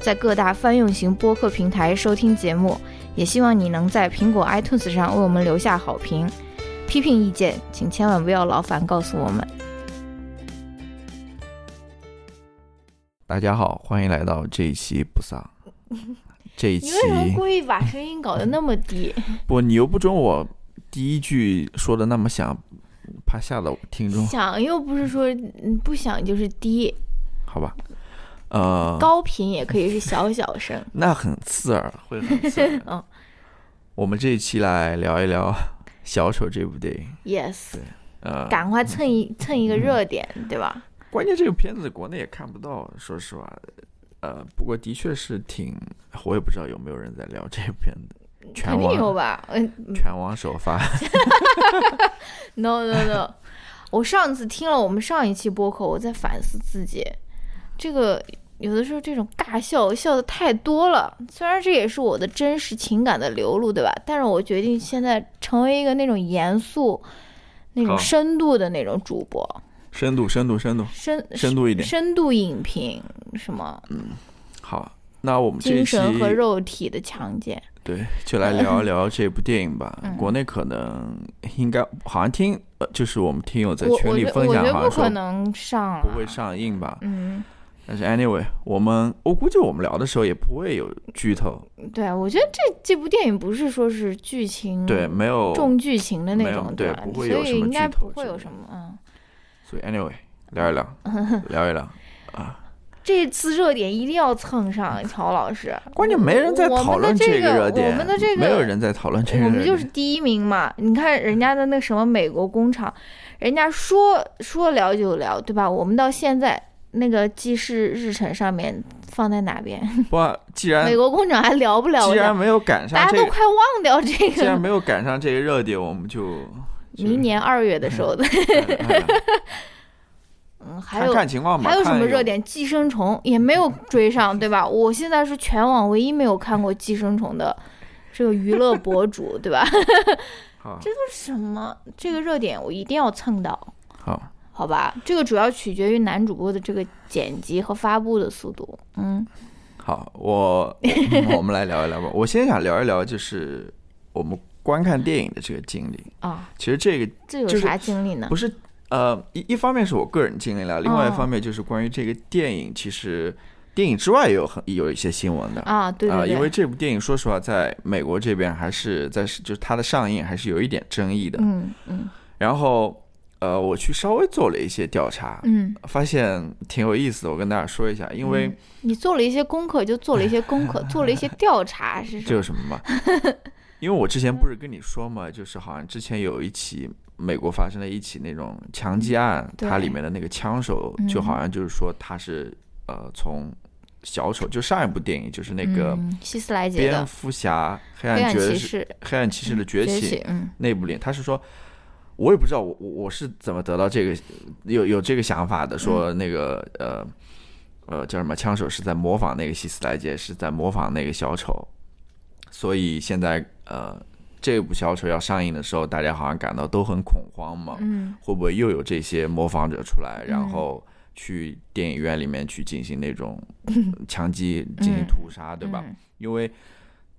在各大泛用型播客平台收听节目，也希望你能在苹果 iTunes 上为我们留下好评。批评意见，请千万不要劳烦告诉我们。大家好，欢迎来到这一期不丧。这一期你为什么故意把声音搞得那么低？不，你又不准我第一句说的那么响，怕吓到听众，响又不是说嗯不响就是低，好吧？呃，高频也可以是小小声。那很刺耳，会很刺耳。嗯我们这一期来聊一聊《小丑》这部电影。，yes，呃，赶快蹭一蹭一个热点，对吧？关键这个片子国内也看不到，说实话。呃，不过的确是挺，我也不知道有没有人在聊这部片子，全肯定有网吧？嗯全网首发。，no no no，我上次听了我们上一期播客，我在反思自己，这个有的时候这种尬笑笑的太多了。虽然这也是我的真实情感的流露，对吧？但是我决定现在成为一个那种严肃、那种深度的那种主播，深度，深度，深度，深深度一点。深度影评，什么嗯好，那我们这一精神和肉体的强健。对，就来聊一聊这部电影吧。嗯国内可能应该好像听，呃，就是我们听友在群里分享，好像说可能上，不会上映吧。嗯，但是 anyway，我们我估计我们聊的时候也不会有剧透，对啊，我觉得这这部电影不是说是剧情对，没有，重剧情的那种，对不会有什么以应该剧透不会有什么嗯。所以 anyway 聊一聊，聊一聊啊。这次热点一定要蹭上，乔老师。关键没人在讨论这个热点，我们的这个没有人在讨论这个我热点，们就是第一名嘛。你看人家的那什么美国工厂，人家说说聊就聊，对吧？我们到现在那个记事日程上面放在哪边？不，既然美国工厂还聊不了？既然没有赶上这个，大家都快忘掉这个 既然。没有赶上这个热点，我们就就 明年二月的时候的，哎哎嗯，还看有看情况吧。还有什么热点？寄生虫也没有追上，对吧？我现在是全网唯一没有看过寄生虫的这个娱乐博主，对吧？好，这是什么？这个热点我一定要蹭到，好，好吧？这个主要取决于男主播的这个剪辑和发布的速度。嗯，好，我我 我们来聊一聊吧。我先想聊一聊，就是我们观看电影的这个经历。啊，其实这个就是这有啥经历呢不？是呃，一一方面是我个人经历了，另外一哦方面就是关于这个电影，其实电影之外也有很有一些新闻的。啊，对啊、因为这部电影说实话，在美国这边还是在就是它的上映还是有一点争议的。嗯嗯然后呃，我去稍微做了一些调查，嗯，发现挺有意思的，我跟大家说一下，因为你做了一些功课，就做了一些功课，做了一些调查，是什么？这有什么嘛？因为我之前不是跟你说嘛，就是好像之前有一起美国发生了一起那种枪击案，对它里面的那个枪手嗯就好像就是说他是呃从小丑，就上一部电影就是那个嗯希斯莱杰蝙蝠侠黑黑暗暗爵士骑士黑暗骑士的崛起崛起，嗯那部里，他是说。我也不知道我我我是怎么得到这个有有这个想法的，说那个呃呃叫什么枪手是在模仿那个希斯莱杰，是在模仿那个小丑，所以现在呃这部小丑要上映的时候，大家好像感到都很恐慌嘛，嗯。会不会又有这些模仿者出来，然嗯后去电影院里面去进行那种 枪击、进行屠杀，对吧？嗯。因为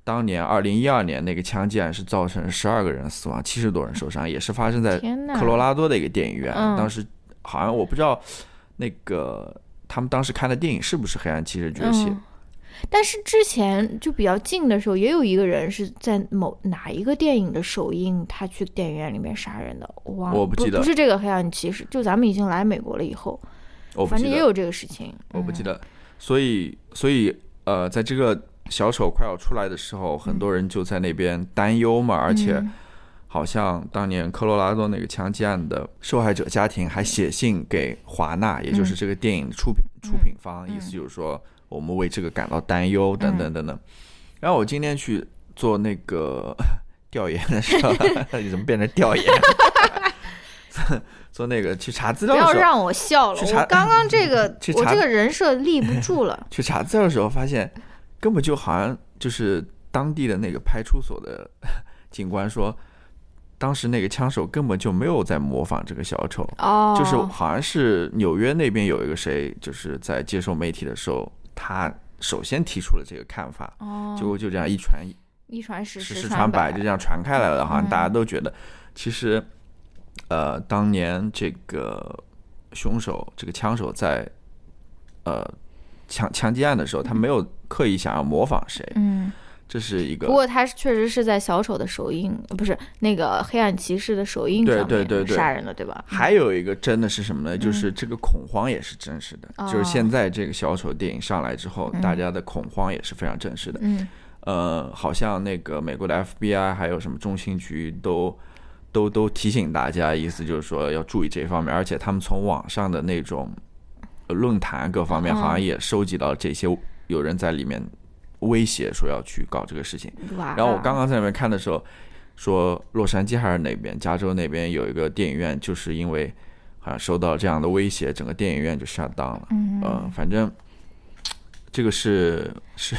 当年二零一二年那个枪击案是造成十二个人死亡，七十多人受伤，也是发生在，科罗拉多的一个电影院。嗯当时好像我不知道那个他们当时看的电影是不是《黑暗骑士崛起》嗯但是之前就比较近的时候，也有一个人是在某哪一个电影的首映，他去电影院里面杀人的，我忘了，不我不记得不是这个黑暗骑士，就咱们已经来美国了以后，反正也有这个事情，嗯我不记得。所以，所以呃，在这个小丑快要出来的时候，很多人就在那边担忧嘛，而且嗯好像当年科罗拉多那个枪击案的受害者家庭还写信给华纳，也就是这个电影的出品出品方，嗯意思就是说我们为这个感到担忧等嗯等等等。然后我今天去做那个 调研的时候，你怎么变成调研？做 做那个去查资料的时候，要让我笑了，我刚刚这个我这个人设立不住了。去查资料的时候，发现根本就好像就是当地的那个派出所的 警官说，当时那个枪手根本就没有在模仿这个小丑，哦，就是好像是纽约那边有一个谁，就是在接受媒体的时候，他首先提出了这个看法，哦，结果就这样一传一传十，十传百，就这样传开来了，好像嗯。大家都觉得，其实，呃，当年这个凶手，这个枪手在，呃，枪枪击案的时候，他没有刻意想要模仿谁，嗯。这是一个不过他确实是在小丑的手印，呃不是那个黑暗骑士的首映对上面对对对杀人的，对吧？还有一个真的是什么呢？就是这个恐慌也是真实的，就是哦现在这个小丑电影上来之后，嗯大家的恐慌也是非常真实的。嗯呃，好像那个美国的 FBI 还有什么中情局都都都提醒大家，意思就是说要注意这方面，而且他们从网上的那种呃论坛各方面，嗯好像也收集到这些有人在里面威胁说要去搞这个事情。然后我刚刚在那边看的时候，说洛杉矶还是哪边，加州那边有一个电影院，就是因为好像受到这样的威胁，整个电影院就 shut down 了。嗯呃，反正这个是 是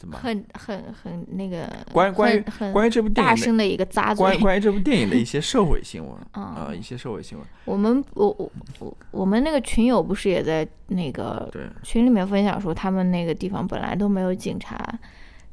怎么？很很很那个关关于关于这部电影大声的一个扎嘴。关关于这部电影的一些 社会新闻嗯啊、一些社会新闻。我们我我我我们那个群友不是也在那个对，群里面分享说，他们那个地方本来都没有警察，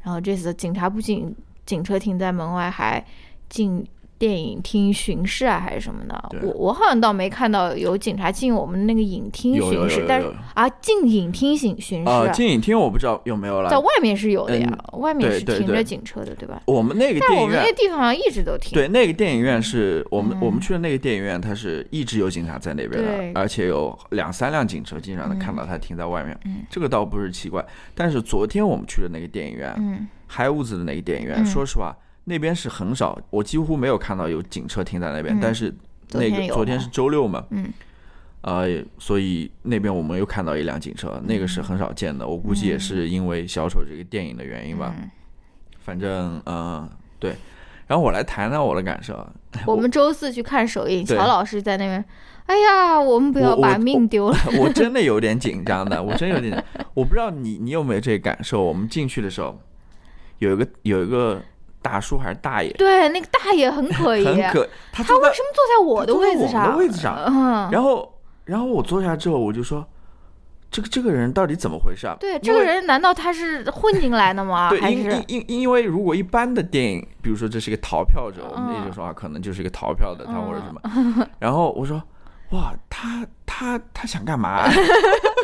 然后这次警察不仅警车停在门外，还进电影厅巡视啊，还是什么的。我我好像倒没看到有警察进我们那个影厅巡视，有有但是啊，进影厅巡巡视，啊，进影厅我不知道有没有了。在外面是有的呀，外面是停着警车的，对吧？我们那个但我们那电影院个地方好像一直都停。对，那个电影院是我们、嗯我们去的那个电影院，它是一直有警察在那边的，而且有两三辆警车，经常能看到它停在外面。嗯这个倒不是奇怪，但是昨天我们去的那个电影院，嗯嗨屋子的那个电影院，嗯说实话，那边是很少，我几乎没有看到有警车停在那边。嗯但是那个昨天是周六嘛，嗯呃，所以那边我们又看到一辆警车，那个是很少见的。我估计也是因为小丑这个电影的原因吧。嗯，反正呃，对。然后我来谈谈我的感受啊。我们周四去看首映，对乔老师在那边，哎呀，我们不要把命丢了。我真的有点紧张的，我真有点，我不知道你你有没有这个感受？我们进去的时候，有一个有一个大叔还是大爷，对，那个大爷很可疑，很可，他他为什么坐在我的位置上我上？的位置上嗯，然后然后我坐下之后，我就说，这个这个人到底怎么回事啊？对，这个人难道他是混进来的吗？对，因因因因为如果一般的电影，比如说这是一个逃票者，我们也嗯就说啊，可能就是一个逃票的他或者什么。嗯然后我说，哇，他他他想干嘛？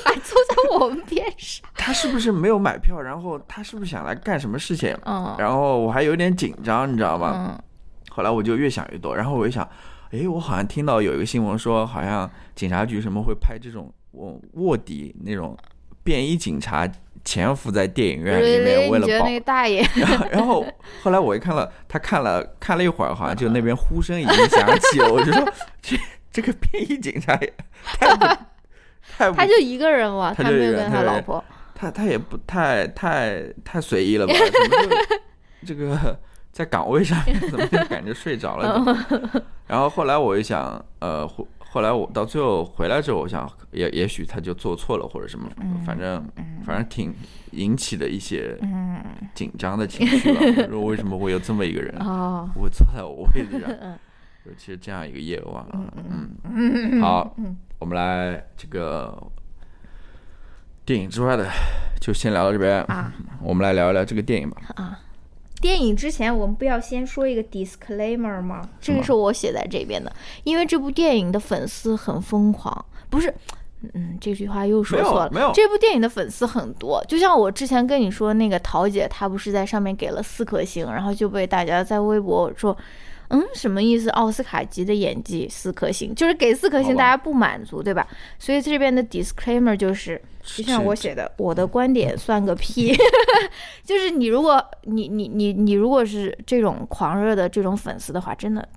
还坐在我们边上？他是不是没有买票？然后他是不是想来干什么事情？嗯然后我还有点紧张，你知道吗？嗯后来我就越想越多，然后我一想，诶，我好像听到有一个新闻说，好像警察局什么会拍这种卧卧底那种便衣警察潜伏在电影院里面，为了保你觉得那个大爷？然后，然后后来我一看了，他看了看了一会儿，好像就那边呼声已经响起了，我就说这 这个便衣警察也太不 太不他就一个人嘛，他就一他没有跟个人他老婆。他他也不太太太随意了吧？怎么就这个在岗位上面 怎么就感觉睡着了呢？然后后来我一想，呃，后后来我到最后回来之后，我想也也许他就做错了或者什么，反正反正挺引起的一些嗯紧张的情绪吧。我说为什么会有这么一个人哦，会坐在我位置上？嗯尤其是这样一个夜晚嗯，嗯，嗯好，我们来这个电影之外的就先聊到这边啊。我们来聊一聊这个电影吧。啊电影之前，我们不要先说一个 disclaimer 吗？这个是我写在这边的，因为这部电影的粉丝很疯狂，不是。嗯，这句话又说错了。没有没有这部电影的粉丝很多，就像我之前跟你说，那个桃姐她不是在上面给了四颗星，然后就被大家在微博说，嗯，什么意思？奥斯卡级的演技四颗星，就是给四颗星，大家不满足，对吧？所以这边的 disclaimer 就是，就像我写的，我的观点算个屁。就是你如果你你你你如果是这种狂热的这种粉丝的话，真的，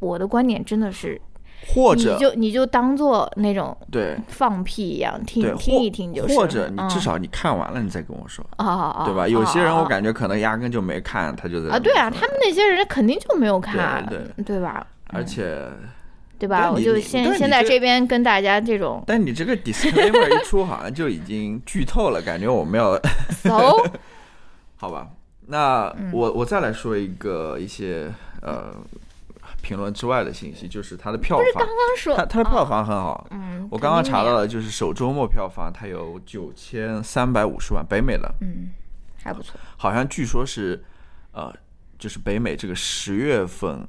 我的观点真的是或者你就你就当做那种对放屁一样听，听一听就是，或者你至嗯少你看完了，你再跟我说，啊对吧？有些人啊我感觉可能压根就没看，他就在啊，对啊，他们那些人肯定就没有看，对对吧？而且，对吧？我就先先在这这边跟大家这种但你这个 disclaimer 一出，好像就已经剧透了，感觉我们要搜，好吧？那嗯我我再来说一个一些呃评论之外的信息，就是它的票房，刚刚说它它的票啊房很好。嗯，我刚刚查到了，就是首周末票房它有九千三百五十万，北美的，嗯，还不错，好像据说是呃，就是北美这个十月份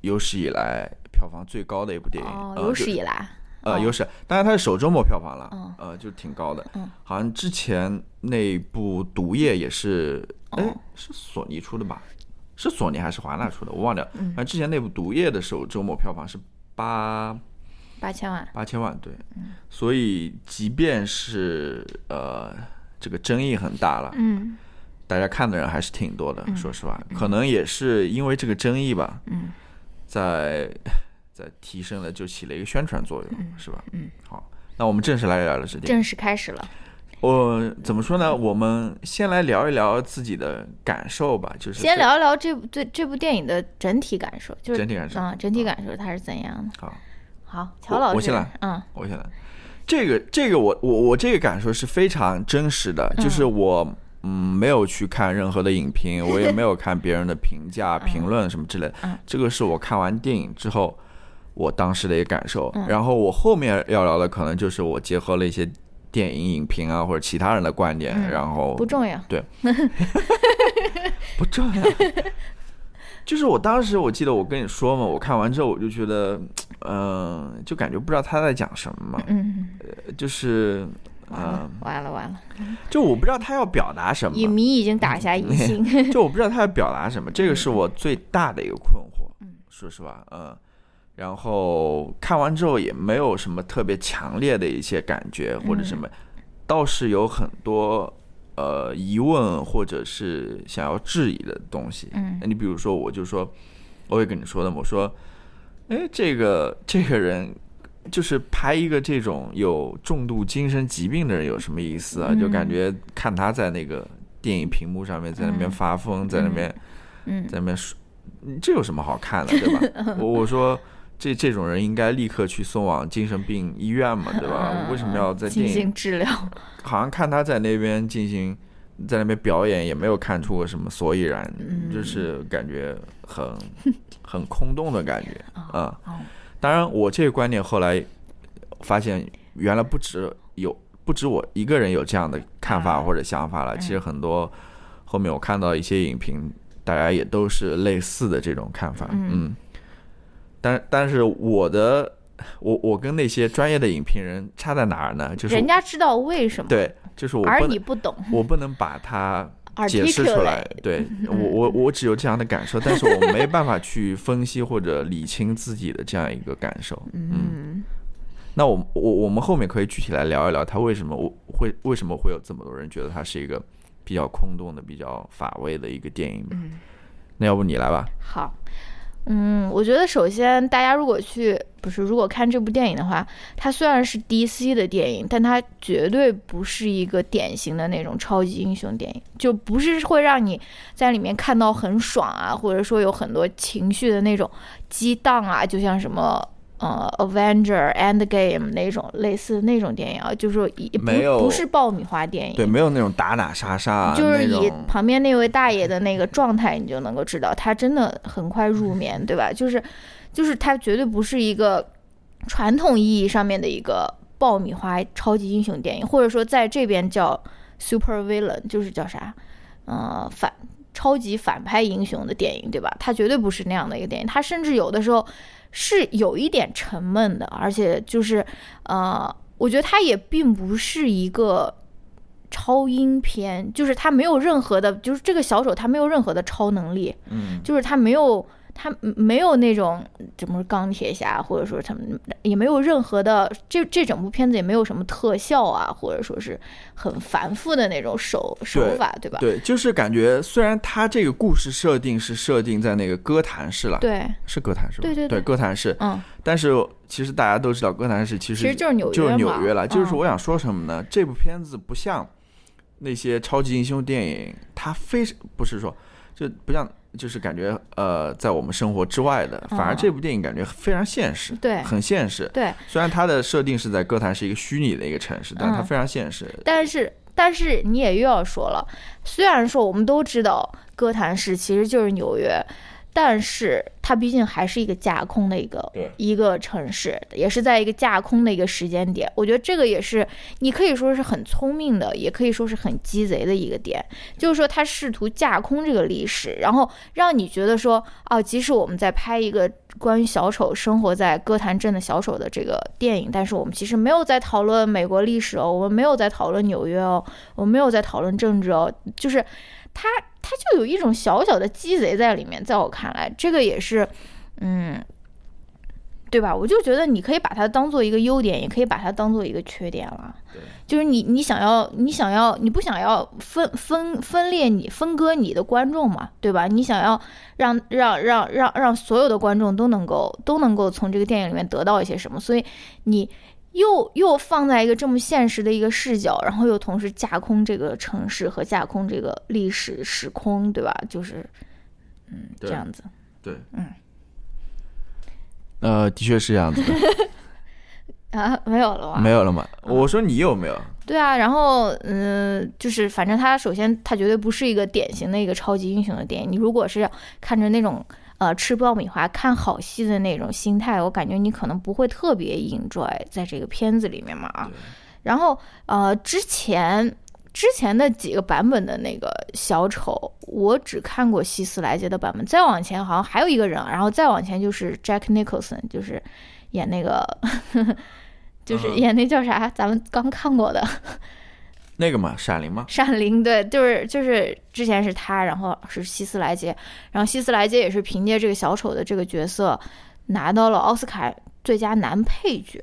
有史以来票房最高的一部电影，有史以来，呃，哦有史，当然它是首周末票房了，嗯呃，就挺高的。嗯好像之前那部《毒液》也是，哎、哦是索尼出的吧？是索尼还是华纳出的？我忘掉。嗯反正之前那部《毒液》的时候周末票房是八八千万，八千万，对。嗯所以即便是呃这个争议很大了，嗯大家看的人还是挺多的。说实话，可能也是因为这个争议吧，嗯在在提升了，就起了一个宣传作用，是吧？嗯，好，那我们正式来聊了这。正式开始了。我怎么说呢？我们先来聊一聊自己的感受吧，就是先聊一聊这部对这部电影的整体感受，就是整体感受啊，整体感受它是怎样的？好，好，乔老师，我先来嗯我先来。这个这个我我我这个感受是非常真实的，就是我嗯没有去看任何的影评，我也没有看别人的评价、评论什么之类的嗯，这个是我看完电影之后我当时的一个感受。嗯然后我后面要聊的可能就是我结合了一些电影影评啊或者其他人的观点，嗯然后不重要。对 不重要。就是我当时我记得我跟你说嘛，我看完之后我就觉得，嗯、就感觉不知道他在讲什么嘛，嗯，就是，嗯、完了完了，就我不知道他要表达什么，影迷已经打下疑心。就我不知道他要表达什么，这个是我最大的一个困惑。说实话，嗯，然后看完之后也没有什么特别强烈的一些感觉或者什么，倒是有很多呃疑问或者是想要质疑的东西。嗯那你比如说，我就说，我会跟你说的嘛，我说，哎，这个这个人。就是拍一个这种有重度精神疾病的人有什么意思啊？就感觉看他在那个电影屏幕上面在那边发疯，在那边嗯在那边说，嗯这有什么好看的，对吧？我我说这这种人应该立刻去送往精神病医院嘛，对吧？为什么要在进？行治疗？好像看他在那边进行，在那边表演，也没有看出个什么所以然，就是感觉很很空洞的感觉 啊。哦当然，我这个观点后来发现，原来不止有不止我一个人有这样的看法啊或者想法了。其实很多后面我看到一些影评，大家也都是类似的这种看法。嗯嗯，但但是我的我我跟那些专业的影评人差在哪儿呢？就是人家知道为什么，对，就是我而你不懂。我不能把它 解释出来对我我我只有这样的感受，但是我没办法去分析或者理清自己的这样一个感受。嗯那我我我们后面可以具体来聊一聊，他为什么我会为什么会有这么多人觉得它是一个比较空洞的、比较乏味的一个电影嗯？那要不你来吧？好，嗯，我觉得首先大家如果去不是如果看这部电影的话，它虽然是 DC 的电影，但它绝对不是一个典型的那种超级英雄电影，就不是会让你在里面看到很爽啊，或者说有很多情绪的那种激荡啊，就像什么。呃，Avenger Endgame 那种类似那种电影啊，就是说也不没有不是爆米花电影，对，没有那种打打杀杀，啊就是以旁边那位大爷的那个状态，你就能够知道他真的很快入眠，对吧？就是，就是他绝对不是一个传统意义上面的一个爆米花超级英雄电影，或者说在这边叫 super villain，就是叫啥，呃，反超级反派英雄的电影，对吧？他绝对不是那样的一个电影，他甚至有的时候是有一点沉闷的，而且就是，呃，我觉得它也并不是一个。超英片就是他没有任何的，就是这个小丑他没有任何的超能力，嗯，就是他没有他没有那种怎么钢铁侠，或者说他们也没有任何的这这整部片子也没有什么特效啊，或者说是很繁复的那种手手法，对吧？对，就是感觉虽然他这个故事设定是设定在那个哥谭市了，对，是哥谭市吧？对对对，哥谭市。嗯，但是其实大家都知道，哥谭市其实其实就是纽约就是纽约了。就是嗯我想说什么呢？这部片子不像那些超级英雄电影，它非不是说就不像，就是感觉呃，在我们生活之外的，反而嗯这部电影感觉非常现实，对很现实。对，虽然它的设定是在歌坛是一个虚拟的一个城市，但它嗯非常现实。但是但是你也又要说了，虽然说我们都知道哥谭市其实就是纽约，但是它毕竟还是一个架空的一个对。一个城市，也是在一个架空的一个时间点。我觉得这个也是你可以说是很聪明的，也可以说是很鸡贼的一个点，就是说他试图架空这个历史，然后让你觉得说，哦，即使我们在拍一个关于小丑生活在歌坛镇的小丑的这个电影，但是我们其实没有在讨论美国历史哦，我们没有在讨论纽约哦，我们没有在讨论政治哦，就是他他就有一种小小的鸡贼在里面，在我看来，这个也是，嗯。对吧？我就觉得你可以把它当做一个优点，也可以把它当做一个缺点了。对，就是你你想要你想要你不想要分分分裂你分割你的观众嘛，对吧？你想要让让让让让所有的观众都能够都能够从这个电影里面得到一些什么，所以你又又放在一个这么现实的一个视角，然后又同时架空这个城市和架空这个历史时空，对吧？就是嗯这样子。对，嗯，呃，的确是这样子的。啊，没有了吗？没有了吗？我说你有没有？对啊，然后嗯、就是反正他首先他绝对不是一个典型的一个超级英雄的电影。你如果是看着那种呃吃爆米花看好戏的那种心态，我感觉你可能不会特别 enjoy 在这个片子里面嘛啊。然后呃之前之前的几个版本的那个小丑，我只看过希斯莱杰的版本，再往前好像还有一个人，然后再往前就是 Jack Nicholson，就是演那个。就是嗯演那叫啥，咱们刚看过的，那个嘛，闪灵吗，闪灵，对，就是就是之前是他，然后是希斯莱杰，然后希斯莱杰也是凭借这个小丑的这个角色拿到了奥斯卡最佳男配角，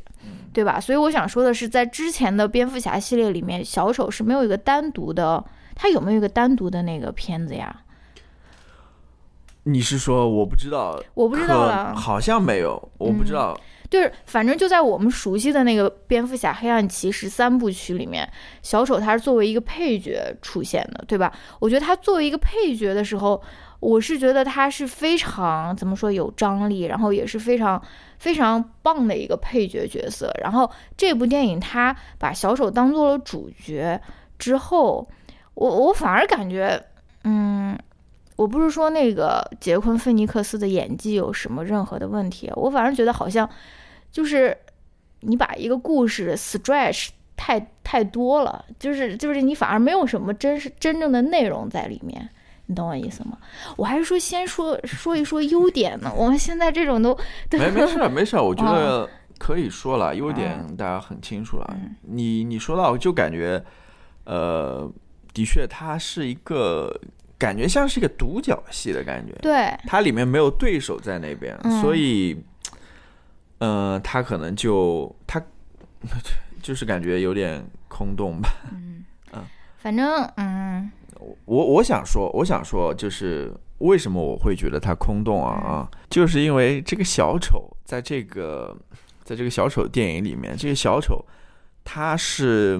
对吧？所以我想说的是，在之前的蝙蝠侠系列里面，小丑是没有一个单独的，他有没有一个单独的那个片子呀？你是说我不知道？我不知道了，嗯好像没有，我不知道。就是反正就在我们熟悉的那个蝙蝠侠黑暗骑士三部曲里面，小丑他是作为一个配角出现的，对吧？我觉得他作为一个配角的时候，我是觉得他是非常怎么说有张力，然后也是非常非常棒的一个配角角色。然后这部电影他把小丑当做了主角之后，我我反而感觉，嗯。我不是说那个杰昆·菲尼克斯的演技有什么任何的问题，我反而觉得好像就是你把一个故事 stretch 太太多了，就是就是你反而没有什么真实真正的内容在里面，你懂我意思吗？我还是说先说说一说优点呢，我们现在这种都都没没事儿没事儿，我觉哦得可以说了，优点大家很清楚了。嗯你你说到就感觉，呃，的确它是一个感觉像是一个独角戏的感觉，对。它里面没有对手在那边，嗯。所以，呃，他可能就他 就是感觉有点空洞吧。嗯。反正嗯。我我想说，我想说，就是为什么我会觉得它空洞啊啊，就是因为这个小丑在这个在这个小丑电影里面，这个小丑他是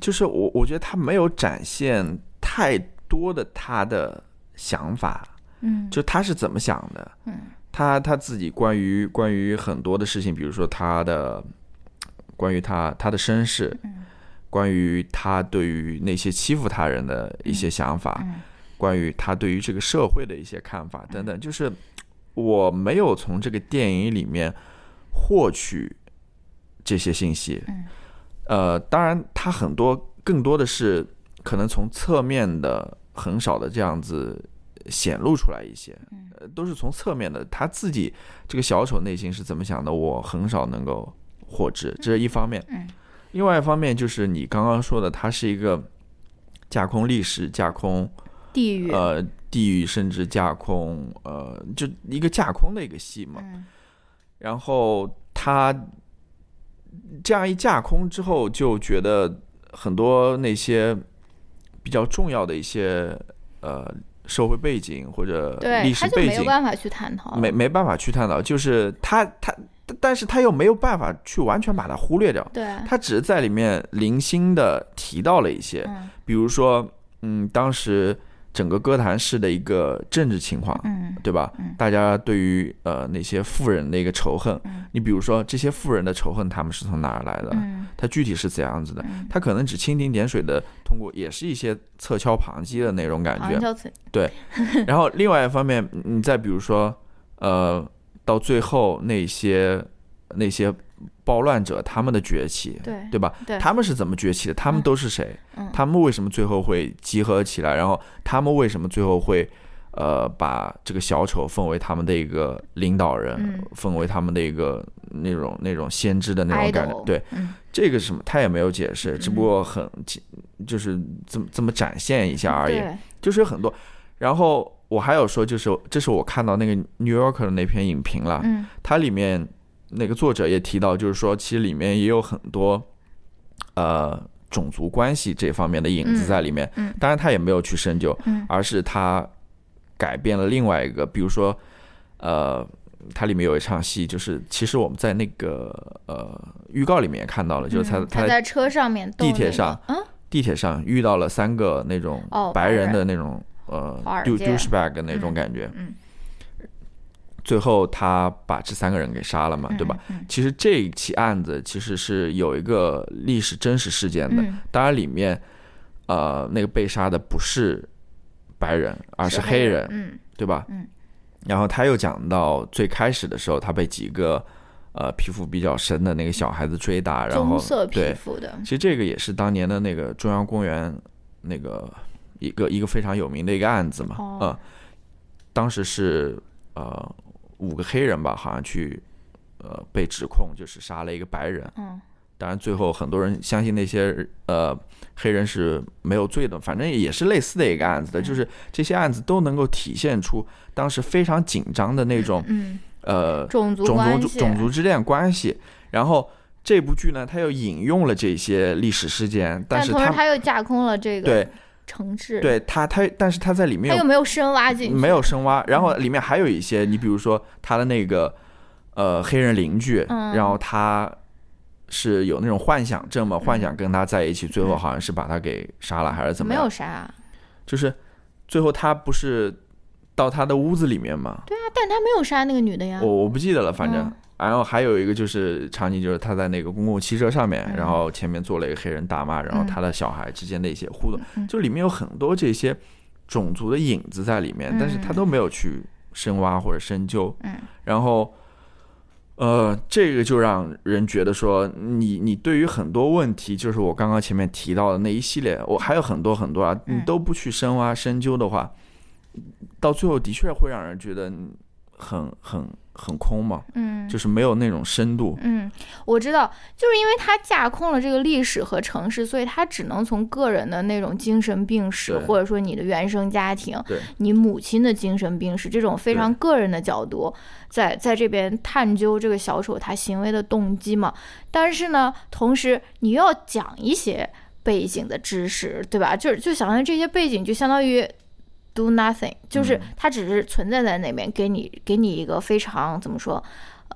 就是我我觉得他没有展现太多的他的想法，嗯。就他是怎么想的，嗯。他他自己关于关于很多的事情，比如说他的关于他他的身世，嗯。关于他对于那些欺负他人的一些想法，嗯。关于他对于这个社会的一些看法等等，就是我没有从这个电影里面获取这些信息。嗯。呃，当然，他很多更多的是可能从侧面的很少的这样子显露出来一些，呃，都是从侧面的。他自己这个小丑内心是怎么想的，我很少能够获知，这是一方面。嗯另外一方面就是你刚刚说的，他是一个架空历史、架空地域呃地域甚至架空，呃，就一个架空的一个戏嘛。嗯然后他这样一架空之后，就觉得很多那些比较重要的一些呃社会背景或者对，历史背景，办法去探讨，没没办法去探讨，就是他他，但是他又没有办法去完全把它忽略掉，对，他只是在里面零星的提到了一些，嗯。比如说，嗯，当时整个哥谭市的一个政治情况，嗯对吧？嗯大家对于呃那些富人的一个仇恨，嗯你比如说这些富人的仇恨，他们是从哪儿来的？嗯他具体是怎样子的？嗯，他可能只蜻蜓点水的通过，也是一些侧敲旁击的那种感觉。好像叫嘴然后另外一方面，你再比如说，呃，到最后那些那些暴乱者他们的崛起，对对吧？对，他们是怎么崛起的？他们嗯。都是谁？嗯。他们为什么最后会集合起来？然后他们为什么最后会呃把这个小丑奉为他们的一个领导人，嗯。奉为他们的一个那种那种先知的那种感觉？对，嗯。这个是什么？他也没有解释，只不过很就是这么这么展现一下而已，就是有很多。然后我还有说，就是这是我看到那个 New Yorker 的那篇影评了，嗯。它里面那个作者也提到，就是说其实里面也有很多呃种族关系这方面的影子在里面。嗯当然他也没有去深究，嗯。而是他改变了另外一个，比如说呃。它里面有一场戏，就是其实我们在那个呃预告里面也看到了，就是他嗯他在车上面地铁上嗯？地铁上遇到了三个那种哦白人的那种呃华尔 d 街。douchebag 的那种感觉，嗯最后他把这三个人给杀了嘛，对吧？？嗯其实这一起案子其实是有一个历史真实事件的，嗯当然里面呃那个被杀的不是白人，而是黑人，嗯对吧？嗯。然后他又讲到最开始的时候，他被几个呃皮肤比较深的那个小孩子追打，然后色皮对，肤的，其实这个也是当年的那个中央公园那个一个一个非常有名的一个案子嘛，哦嗯，当时是呃五个黑人吧，好像去呃被指控就是杀了一个白人，嗯。当然最后很多人相信那些呃黑人是没有罪的，反正也是类似的一个案子的，嗯。就是这些案子都能够体现出当时非常紧张的那种嗯，呃种族种族种族之恋关系，然后。这部剧呢，它又引用了这些历史事件，但是它又架空了这个对城市，，对他，他，但是他在里面他又没有深挖进去，没有深挖，然后里面还有一些，你比如说他的那个呃黑人邻居，嗯。然后他是有那种幻想症嘛，幻想跟他在一起，最后好像是把他给杀了还是怎么样没有？杀，就是最后他不是到他的屋子里面吗，对啊，但他没有杀那个女的呀，我我不记得了，反正。嗯然后还有一个就是场景，就是他在那个公共汽车上面，嗯。然后前面坐了一个黑人大妈，然后嗯。他的小孩之间的一些互动，嗯就里面有很多这些种族的影子在里面，但是他都没有去深挖或者深究。嗯。然后，呃，这个就让人觉得说，你你对于很多问题，就是我刚刚前面提到的那一系列，我还有很多很多啊，你嗯都不去深挖深究的话，到最后的确会让人觉得很很很空嘛，嗯，就是没有那种深度。嗯，我知道，就是因为他架空了这个历史和城市，所以他只能从个人的那种精神病史，或者说你的原生家庭，对你母亲的精神病史这种非常个人的角度，在在这边探究这个小丑他行为的动机嘛。但是呢，同时你又要讲一些背景的知识，对吧？就是就想象这些背景就相当于。Do nothing，就是嗯它只是存在在那边，给你给你一个非常怎么说，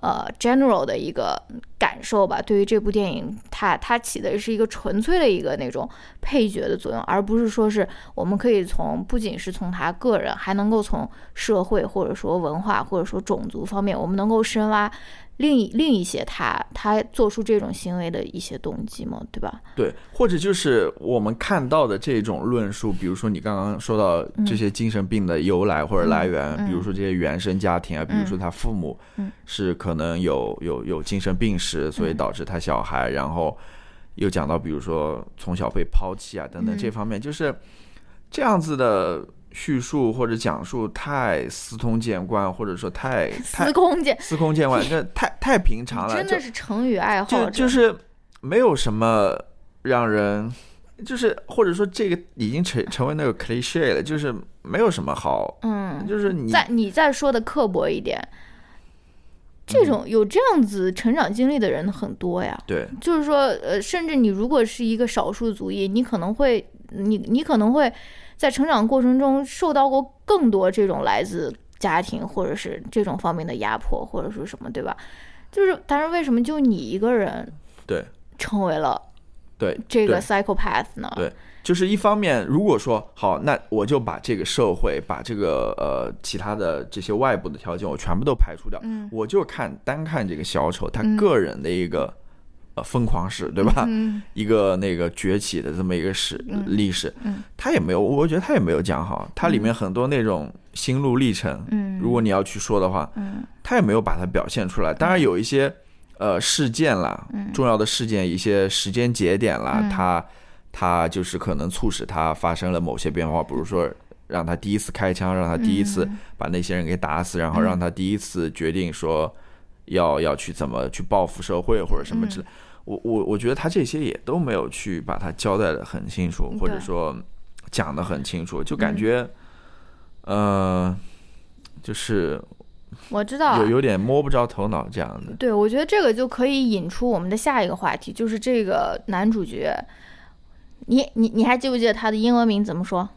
呃，general 的一个感受吧。对于这部电影，它它起的是一个纯粹的一个那种配角的作用，而不是说是我们可以从不仅是从他个人，还能够从社会或者说文化或者说种族方面，我们能够深挖另一另一些他他做出这种行为的一些动机嘛，对吧？对，或者就是我们看到的这种论述，比如说你刚刚说到这些精神病的由来或者来源，比如说这些原生家庭啊，比如说他父母嗯是可能有有有精神病史，所以导致他小孩，然后又讲到比如说从小被抛弃啊等等嗯这方面，就是这样子的叙述或者讲述太司空见惯，或者说太太 司空见，司空见惯，这太太平常了，真的是成语爱好者，就就是没有什么让人就是或者说这个已经成成为那个 cliche 了，就是没有什么好，嗯，就是你再你再说的刻薄一点，这种有这样子成长经历的人很多呀。对。就是说，呃，甚至你如果是一个少数族裔，你可能会，你你可能会在成长过程中受到过更多这种来自家庭或者是这种方面的压迫，或者说什么，对吧？就是，但是为什么就你一个人对成为了对这个 psychopath 呢？对就是一方面，如果说好，那我就把这个社会，把这个呃其他的这些外部的条件，我全部都排除掉，嗯我就看单看这个小丑他嗯个人的一个、呃疯狂史，对吧？嗯。一个那个崛起的这么一个史、嗯历史，嗯。他也没有，我觉得他也没有讲好，它里面很多那种心路历程，嗯，如果你要去说的话，嗯。他也没有把它表现出来。当然有一些呃事件啦，嗯。重要的事件，一些时间节点啦，嗯。他他就是可能促使他发生了某些变化，比如说让他第一次开枪，让他第一次嗯。把那些人给打死，然后让他第一次决定说要要去怎么去报复社会或者什么嗯之类。我我我觉得他这些也都没有去把它交代的很清楚，或者说讲的很清楚，就感嗯觉，呃，就是我知道啊，有有点摸不着头脑这样的。对，我觉得这个就可以引出我们的下一个话题，就是这个男主角，你你你还记不记得他的英文名怎么说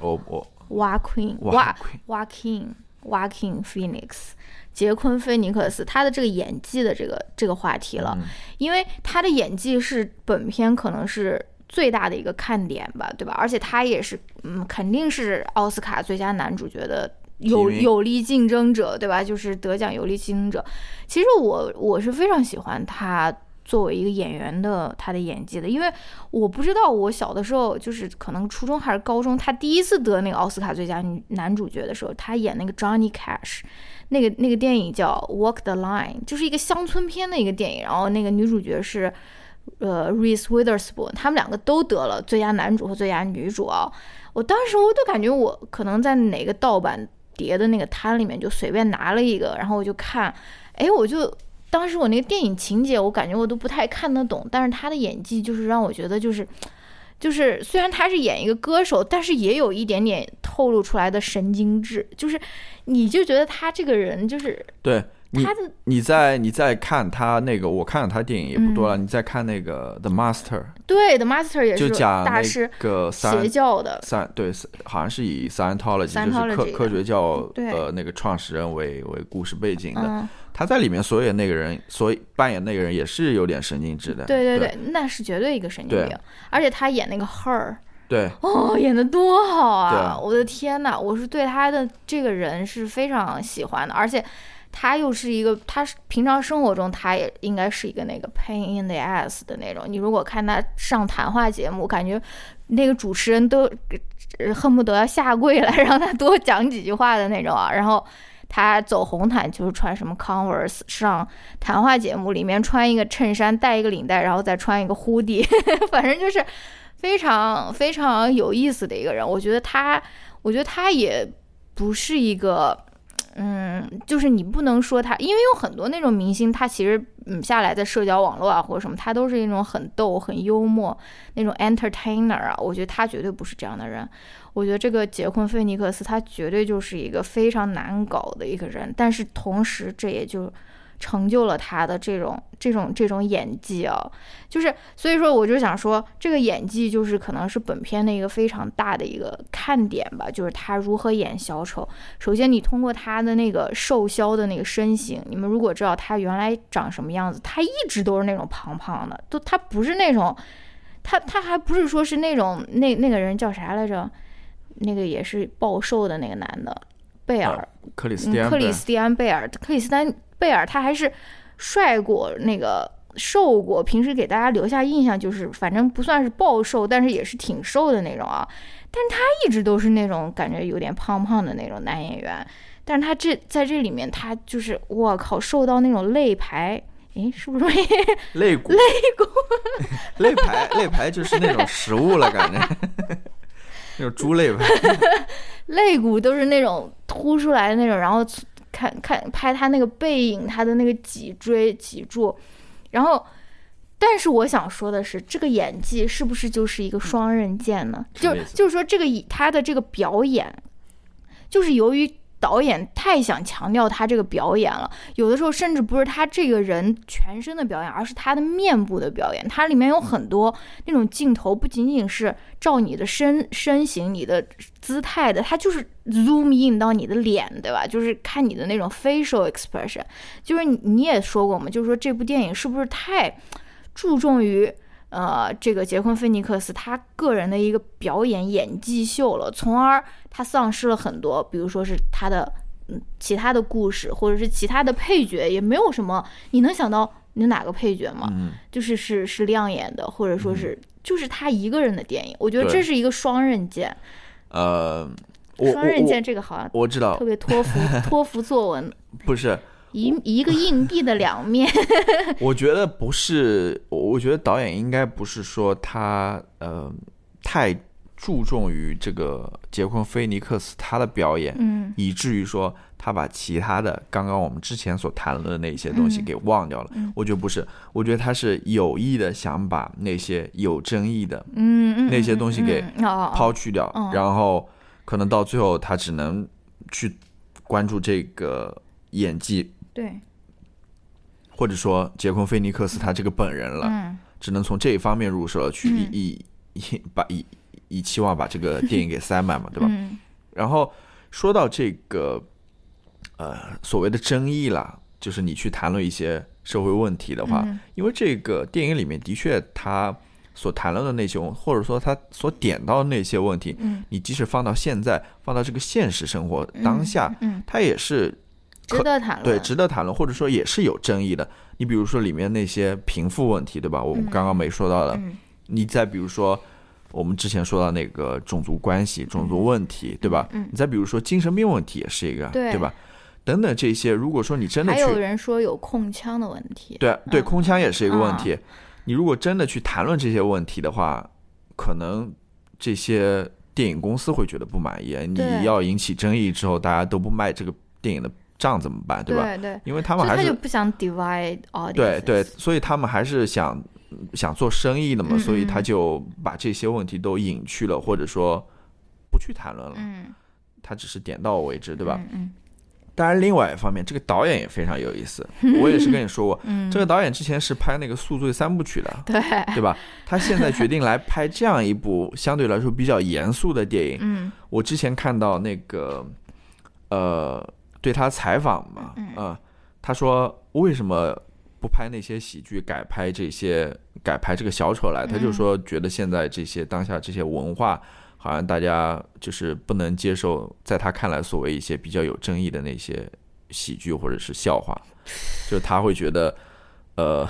我我？Joaquin 哇 Wa Joaquin Joaquin Phoenix，杰昆菲尼克斯，他的这个演技的这个这个话题了，嗯因为他的演技是本片可能是最大的一个看点吧，对吧？而且他也是，嗯，肯定是奥斯卡最佳男主角的有有力竞争者，对吧？就是得奖有力竞争者。其实我我是非常喜欢他作为一个演员的他的演技的，因为我不知道我小的时候就是可能初中还是高中，他第一次得那个奥斯卡最佳女男主角的时候，他演那个 Johnny Cash。那个那个电影叫《Walk the Line》，就是一个乡村片的一个电影，然后那个女主角是呃 Reese Witherspoon，他们两个都得了最佳男主和最佳女主啊。我当时我都感觉我可能在哪个盗版碟的那个摊里面就随便拿了一个，然后我就看，哎，我就当时我那个电影情节我感觉我都不太看得懂，但是他的演技就是让我觉得就是。就是虽然他是演一个歌手，但是也有一点点透露出来的神经质，就是你就觉得他这个人就是对你他的你在你在看他那个，我看了他电影也不多了。嗯你在看那个 The Master，对 The Master 也就是讲大师那个邪教的，Sci 对，好像是以 Scientology 就是科科学教对呃那个创始人为为故事背景的。嗯，他在里面所演那个人，所以扮演那个人也是有点神经质的。对对对对，那是绝对一个神经对病，而且他演那个 Her，对哦，演的多好啊！我的天呐，我是对他的这个人是非常喜欢的，而且他又是一个，他是平常生活中他也应该是一个那个 pain in the ass 的那种。你如果看他上谈话节目，感觉那个主持人都呃恨不得要下跪来 让他多讲几句话的那种啊。然后他走红毯就是穿什么 Converse，上谈话节目里面穿一个衬衫，带一个领带，然后再穿一个 hoodie，反正就是非常非常有意思的一个人。我觉得他，我觉得他也不是一个，嗯，就是你不能说他，因为有很多那种明星，他其实嗯下来在社交网络啊或者什么，他都是那种很逗、很幽默那种 entertainer 啊。我觉得他绝对不是这样的人。我觉得这个杰昆·菲尼克斯他绝对就是一个非常难搞的一个人，但是同时这也就成就了他的这种这种这种演技啊，就是所以说我就想说，这个演技就是可能是本片的一个非常大的一个看点吧，就是他如何演小丑。首先，你通过他的那个瘦削的那个身形，你们如果知道他原来长什么样子，他一直都是那种胖胖的，都他不是那种，他他还不是说是那种那那个人叫啥来着？那个也是暴瘦的那个男的，贝尔。克里斯嗯蒂安贝尔克里斯蒂安贝尔，克里斯丹贝尔他还是帅过那个瘦过，平时给大家留下印象就是反正不算是暴瘦，但是也是挺瘦的那种啊。但他一直都是那种感觉有点胖胖的那种男演员，但是他这在这里面他就是我靠瘦到那种肋排。哎，是不是？肋骨肋 骨肋排肋排就是那种食物了，感觉 那种猪肋排。肋骨都是那种凸出来的那种，然后看看拍他那个背影，他的那个脊椎脊柱，然后，但但是我想说的是，这个演技是不是就是一个双刃剑呢？就就是说，这个以他的这个表演，就是由于导演太想强调他这个表演了，有的时候甚至不是他这个人全身的表演，而是他的面部的表演。它里面有很多那种镜头，不仅仅是照你的身身形、你的姿态的，它就是 zoom in 到你的脸，对吧？就是看你的那种 facial expression。就是你你也说过嘛，就是说这部电影是不是太注重于呃这个杰昆·菲尼克斯他个人的一个表演演技秀了，从而他丧失了很多，比如说是他的嗯其他的故事，或者是其他的配角也没有什么，你能想到你哪个配角吗？嗯，就是是是亮眼的，或者说是、就是他一个人的电影，我觉得这是一个双刃剑，呃，双刃剑这个好像我我知道特，别托福 托福作文，不是，一一个硬币的两面。我觉得不是，我我觉得导演应该不是说他呃太注重于这个杰昆·菲尼克斯他的表演，嗯。以至于说他把其他的刚刚我们之前所谈论的那些东西嗯。给忘掉了。嗯。我觉得不是，我觉得他是有意的想把那些有争议的嗯嗯，那些东西给抛去掉，嗯然后可能到最后他只能去关注这个演技，对，或者说杰昆·菲尼克斯他这个本人了。嗯。只能从这一方面入手去嗯。以以以把以以期望把这个电影给塞满嘛，对吧？嗯。然后说到这个呃所谓的争议啦，就是你去谈论一些社会问题的话，嗯。因为这个电影里面的确他所谈论的那些，或者说他所点到的那些问题，嗯。你即使放到现在，放到这个现实生活当下，嗯，它也是值得谈论，对，值得谈论，或者说也是有争议的。你比如说里面那些贫富问题，对吧？我们刚刚没说到的。嗯你再比如说我们之前说到那个种族关系、种族问题，对吧？嗯你再比如说精神病问题也是一个，对吧？等等这些，如果说你真的还有，人说有控枪的问题，对对，嗯空腔也是一个问题。你如果真的去谈论这些问题的话，可能这些电影公司会觉得不满意。你要引起争议之后，大家都不卖这个电影的账怎么办？对吧？对，因为他们还是就不想 divide audience，对对，所以他们还是想想做生意的嘛，嗯所以嗯他就把这些问题都隐去了，或者说不去谈论了，嗯，他只是点到为止，对吧？嗯当然，另外一方面，这个导演也非常有意思，我也是跟你说过，嗯，这个导演之前是拍那个《宿醉三部曲》的，对，对吧？他现在决定来拍这样一部 相对来说比较严肃的电影。嗯我之前看到那个呃对他采访嘛，嗯呃他说为什么不拍那些喜剧，改拍这些改拍这个小丑来？他就嗯说觉得现在这些当下这些文化，好像大家就是不能接受，在他看来所谓一些比较有争议的那些喜剧或者是笑话，就是他会觉得呃，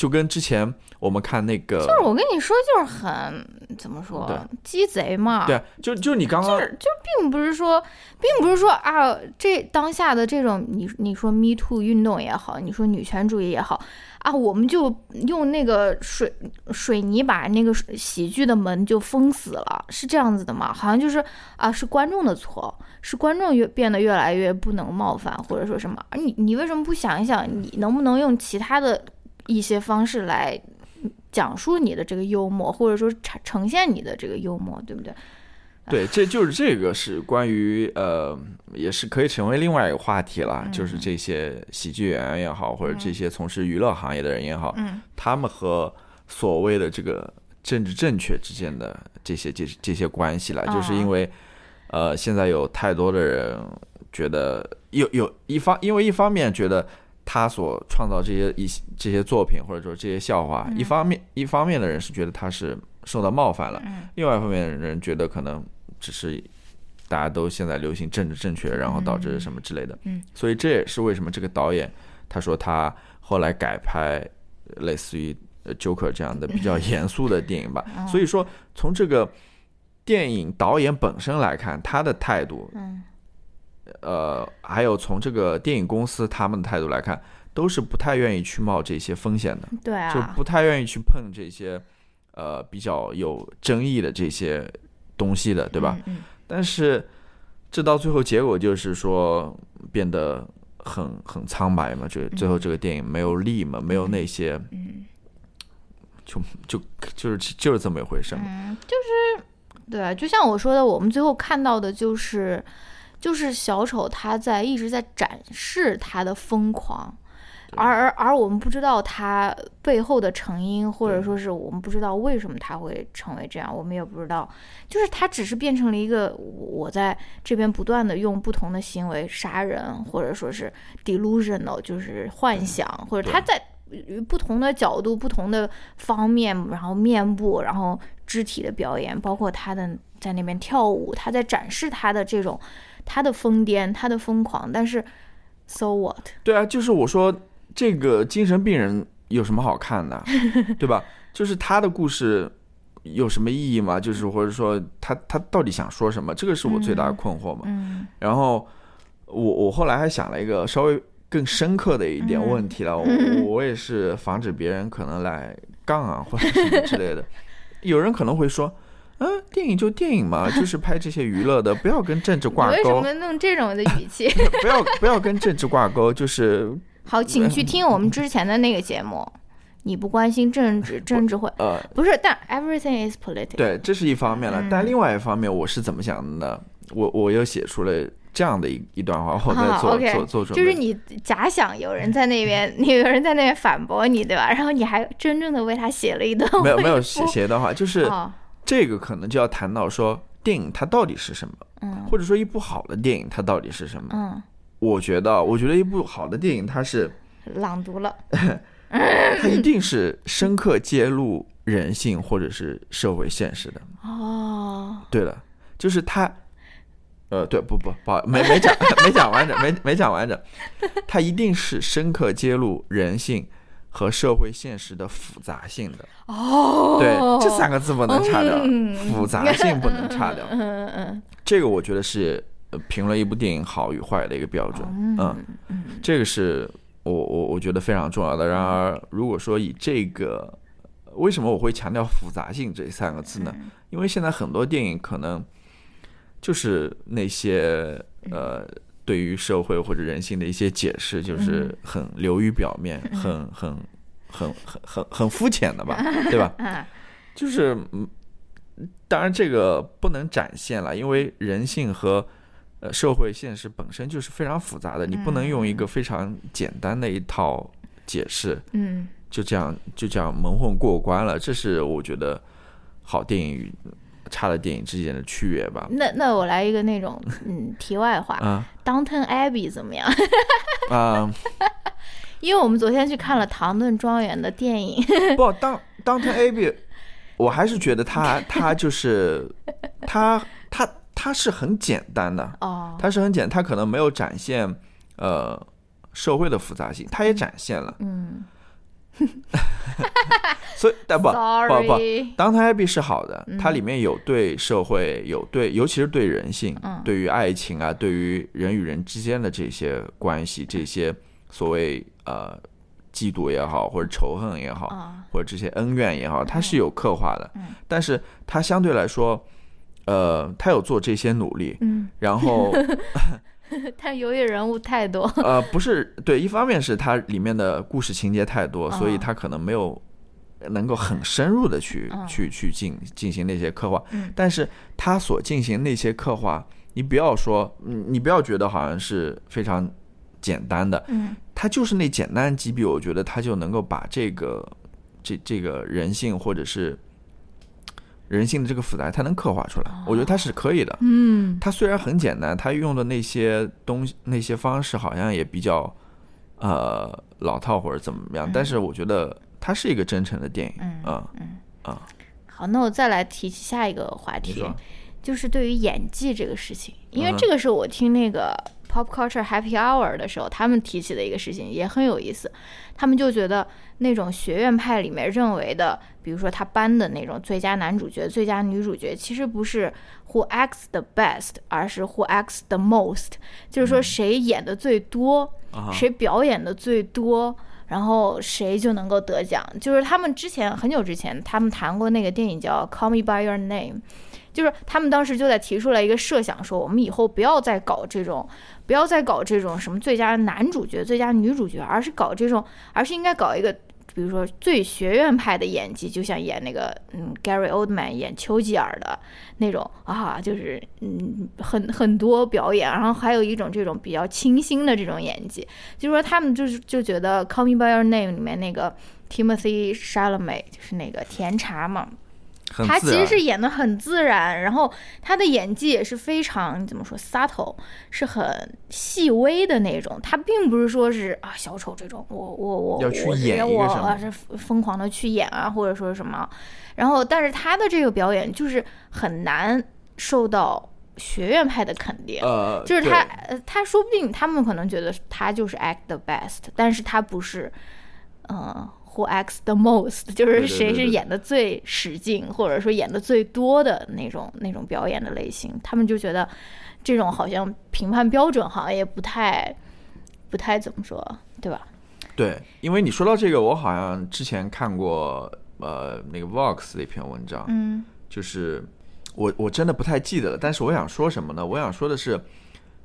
就跟之前我们看那个，就是我跟你说，就是很怎么说，鸡贼嘛，对啊，就就你刚刚就是就并不是说，并不是说啊，这当下的这种你你说 Me Too 运动也好，你说女权主义也好啊，我们就用那个水水泥把那个喜剧的门就封死了，是这样子的吗？好像就是啊，是观众的错，是观众越变得越来越不能冒犯，或者说什么？而你你为什么不想一想，你能不能用其他的一些方式来讲述你的这个幽默，或者说呈呈现你的这个幽默，对不对？对，这就是这个是关于呃，也是可以成为另外一个话题了，嗯。就是这些喜剧演员也好，或者这些从事娱乐行业的人也好，嗯。他们和所谓的这个政治正确之间的这些这这些关系了，就是哦因为呃，现在有太多的人觉得有有一方，因为一方面觉得。他所创造这些一些这些作品，或者说这些笑话，一方面一方面的人是觉得他是受到冒犯了，嗯。另外一方面的人觉得可能只是大家都现在流行政治正确，然后导致什么之类的。嗯，所以这也是为什么这个导演他说他后来改拍呃类似于呃 Joker 这样的比较严肃的电影吧。哦所以说从这个电影导演本身来看，他的态度，嗯呃，还有从这个电影公司他们的态度来看，都是不太愿意去冒这些风险的。对啊，就不太愿意去碰这些呃比较有争议的这些东西的，对吧？嗯？嗯但是这到最后结果就是说变得很很苍白嘛，就最后这个电影没有力嘛，没有那些嗯就就就是就是这么一回事嘛。嗯，就是对，就像我说的，我们最后看到的就是，就是小丑他在一直在展示他的疯狂，而而而我们不知道他背后的成因，或者说是我们不知道为什么他会成为这样，我们也不知道，就是他只是变成了一个我在这边不断的用不同的行为杀人，或者说是 delusional，就是幻想，或者他在。不同的角度、不同的方面，然后面部，然后肢体的表演，包括他的在那边跳舞，他在展示他的这种他的疯癫、他的疯狂。但是，so what？对啊，就是我说这个精神病人有什么好看的，对吧？就是他的故事有什么意义吗？就是或者说他他到底想说什么？这个是我最大的困惑嘛。嗯然后我我后来还想了一个稍微更深刻的一点问题了，嗯我我也是防止别人可能来杠啊或者什么之类的。有人可能会说，嗯，电影就电影嘛，就是拍这些娱乐的，不要跟政治挂钩，为什么弄这种的语气？不要不要跟政治挂钩，就是 好，请去听我们之前的那个节目。你不关心政治，政治会呃，不是？但 everything is political。对，这是一方面了。嗯但另外一方面，我是怎么想的呢？我我又写出了这样的一一段话，我在好做、做做准备。就是你假想有人在那边，你有人在那边反驳你，对吧？然后你还真正的为他写了一段没有没有写写一段话，就是哦，这个可能就要谈到说电影它到底是什么，嗯。或者说一部好的电影它到底是什么。嗯，我觉得，我觉得一部好的电影它是 朗读了，它一定是深刻揭露人性或者是社会现实的。哦，对了，就是它，呃，对，不不不好，没没讲没讲完整，没没讲完整，它一定是深刻揭露人性和社会现实的复杂性的。哦，对，这三个字不能差掉，嗯复杂性不能差掉。嗯嗯这个我觉得是呃评论一部电影好与坏的一个标准。嗯嗯，嗯这个是我我我觉得非常重要的。然而，如果说以这个，为什么我会强调复杂性这三个字呢？嗯因为现在很多电影可能就是那些呃。对于社会或者人性的一些解释，就是很流于表面，很很很很很很肤浅的吧，对吧？嗯就是嗯，当然这个不能展现了，因为人性和呃社会现实本身就是非常复杂的，你不能用一个非常简单的一套解释嗯就这样就这样蒙混过关了。这是我觉得好电影与差的电影之间的区别吧。那那我来一个那种嗯题外话，啊《Downton Abbey》怎么样？啊、因为我们昨天去看了唐顿庄园的电影，不，当当 t Abbey，我还是觉得他他 就是他他他是很简单的。哦，它是很简单，它可能没有展现呃社会的复杂性，它也展现了，嗯 所以但不不不当它 Abbey 是好的，它里面有对社会，有对，尤其是对人性，嗯。对于爱情啊，对于人与人之间的这些关系，这些所谓呃嫉妒也好，或者仇恨也好，啊，或者这些恩怨也好，它是有刻画的，嗯。但是它相对来说，呃，它有做这些努力，嗯，然后。但由于人物太多，呃，不是，对，一方面是它里面的故事情节太多，所以嗯。它可能没有能够很深入的去、嗯。去去进进行那些刻画，嗯。但是他所进行那些刻画，你不要说，嗯你不要觉得好像是非常简单的，嗯。它就是那简单几笔，我觉得他就能够把这个这这个人性或者是人性的这个复杂，它能刻画出来，我觉得它是可以的。嗯。它虽然很简单，它用的那些东西、那些方式好像也比较呃老套或者怎么样，但是我觉得它是一个真诚的电影嗯啊。嗯。啊。好，那我再来提起下一个话题，就是对于演技这个事情，因为嗯这个是我听那个 Pop Culture Happy Hour 的时候，他们提起的一个事情，也很有意思。他们就觉得那种学院派里面认为的，比如说他颁的那种最佳男主角、最佳女主角，其实不是 Who acts the best，而是 Who acts the most，就是说谁演的最多，谁表演的最多，然后谁就能够得奖。就是他们之前很久之前，他们谈过那个电影叫《Call Me by Your Name》，就是他们当时就在提出来一个设想，说我们以后不要再搞这种，不要再搞这种什么最佳男主角、最佳女主角，而是搞这种，而是应该搞一个比如说最学院派的演技，就像演那个嗯 Gary Oldman 演丘吉尔的那种啊，就是嗯很很多表演，然后还有一种这种比较清新的这种演技，就是说他们就是就觉得《Call Me by Your Name》里面那个 Timothy Chalamet 就是那个甜茶嘛。他其实是演的很自然，然后他的演技也是非常怎么说 subtle，是很细微的那种。他并不是说是啊小丑这种，我我我要去演我啊是疯狂的去演啊，或者说什么。然后，但是他的这个表演就是很难受到学院派的肯定。呃，就是他呃，他说不定他们可能觉得他就是 act the best，但是他不是，嗯。Who acts the most？就是谁是演的最使劲，或者说演的最多的那种那种表演的类型，他们就觉得这种好像评判标准好像也不太不太怎么说，对吧？对，因为你说到这个，我好像之前看过呃那个 Vox 的一篇文章，嗯，就是我我真的不太记得了，但是我想说什么呢？我想说的是，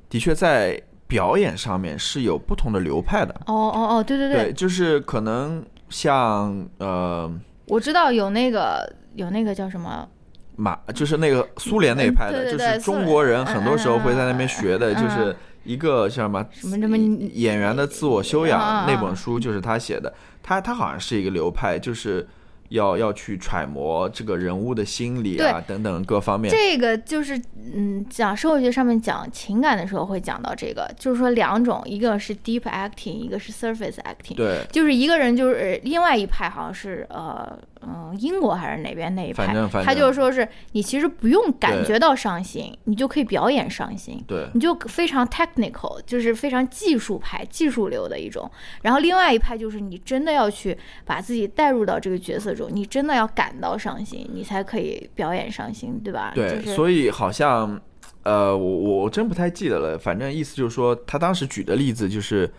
的确在表演上面是有不同的流派的。哦哦哦，对对对，就是可能。像呃，我知道有那个有那个叫什么？马，就是那个苏联那一派的，就是中国人很多时候会在那边学的，就是一个叫什么什么什么演员的自我修养那本书，就是他写的，他他好像是一个流派，就是。要要去揣摩这个人物的心理啊，等等各方面。这个就是嗯，讲社会学上面讲情感的时候会讲到这个，就是说两种，一个是 deep acting，一个是 surface acting。对，就是一个人就是另外一派好像是呃。嗯，英国还是哪边那一派？他就是说是你其实不用感觉到伤心，你就可以表演伤心。对，你就非常 technical，就是非常技术派、技术流的一种。然后另外一派就是你真的要去把自己带入到这个角色中，你真的要感到伤心，你才可以表演伤心，对吧？对，所以好像呃，我我真不太记得了。反正意思就是说，他当时举的例子就是。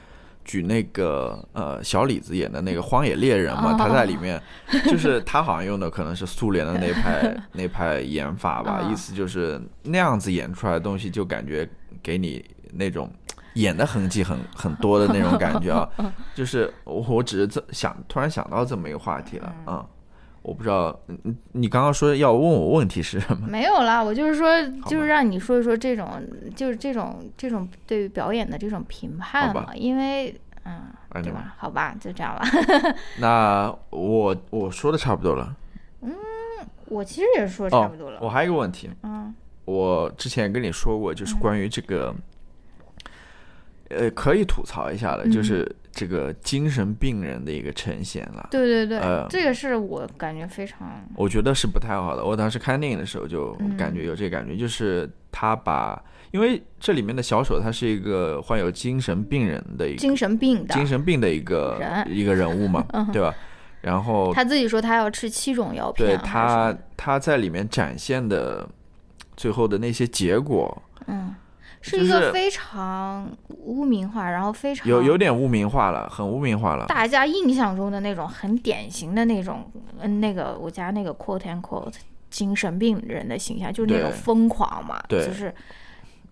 举那个呃小李子演的那个荒野猎人嘛，他在里面就是他好像用的可能是苏联的那派 那派演法吧，意思就是那样子演出来的东西就感觉给你那种演的痕迹很很多的那种感觉啊，就是我我只是这想突然想到这么一个话题了啊。我不知道，你你刚刚说要问我问题是什么？没有啦，我就是说，就是让你说一说这种，就是这种这种对于表演的这种评判嘛。因为，嗯，对吧？好吧，就这样吧。那我我说的差不多了。嗯，我其实也说差不多了。我还有一个问题。嗯。我之前跟你说过，就是关于这个，呃，可以吐槽一下的，就是。这个精神病人的一个呈现了，对对对，呃，这个是我感觉非常，我觉得是不太好的。我当时看电影的时候就感觉有这感觉，就是他把，因为这里面的小丑他是一个患有精神病人的一个精神病的精神病的一个一个人物嘛，对吧？然后他自己说他要吃七种药片，对他他在里面展现的最后的那些结果，嗯。是一个非常污名化，然后非常有有点污名化了，很污名化了。大家印象中的那种很典型的那种，嗯，那个我家那个 quote and quote 精神病人的形象，就是那种疯狂嘛，就是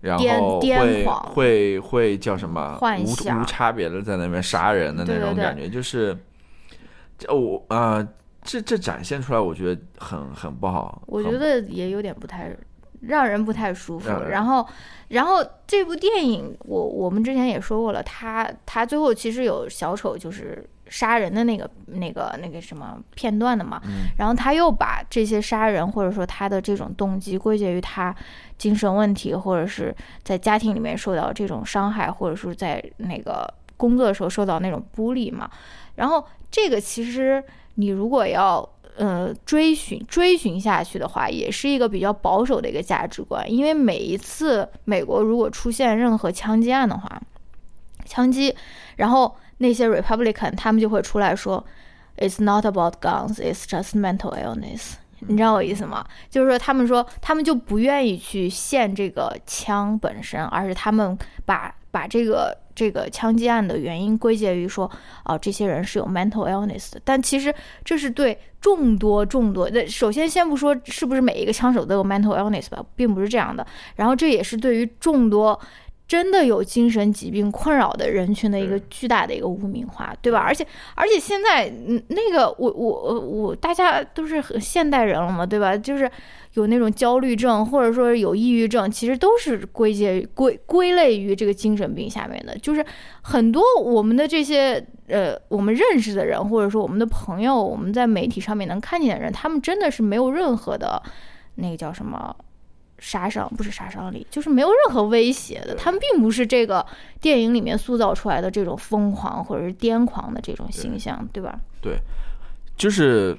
癫癫狂，会会叫什么？幻想无差别的在那边杀人的那种感觉，就是这我啊，这这展现出来，我觉得很很不好。我觉得也有点不太。让人不太舒服。然后，然后这部电影，我我们之前也说过了，他他最后其实有小丑就是杀人的那个那个那个什么片段的嘛。然后他又把这些杀人或者说他的这种动机归结于他精神问题，或者是在家庭里面受到这种伤害，或者是在那个工作的时候受到那种孤立嘛。然后这个其实你如果要。呃，追寻追寻下去的话，也是一个比较保守的一个价值观。因为每一次美国如果出现任何枪击案的话，枪击，然后那些 Republican 他们就会出来说，It's not about guns, it's just mental illness。你知道我意思吗？就是说他们说他们就不愿意去限这个枪本身，而是他们把把这个。这个枪击案的原因归结于说，啊，这些人是有 mental illness 的，但其实这是对众多众多的。首先，先不说是不是每一个枪手都有 mental illness 吧，并不是这样的。然后，这也是对于众多真的有精神疾病困扰的人群的一个巨大的一个污名化，对吧？而且而且现在，嗯，那个我我我大家都是很现代人了嘛，对吧？就是有那种焦虑症或者说有抑郁症，其实都是归结归归类于这个精神病下面的。就是很多我们的这些呃我们认识的人，或者说我们的朋友，我们在媒体上面能看见的人，他们真的是没有任何的那个叫什么。杀伤不是杀伤力，就是没有任何威胁的。他们并不是这个电影里面塑造出来的这种疯狂或者是癫狂的这种形象，对吧？对就是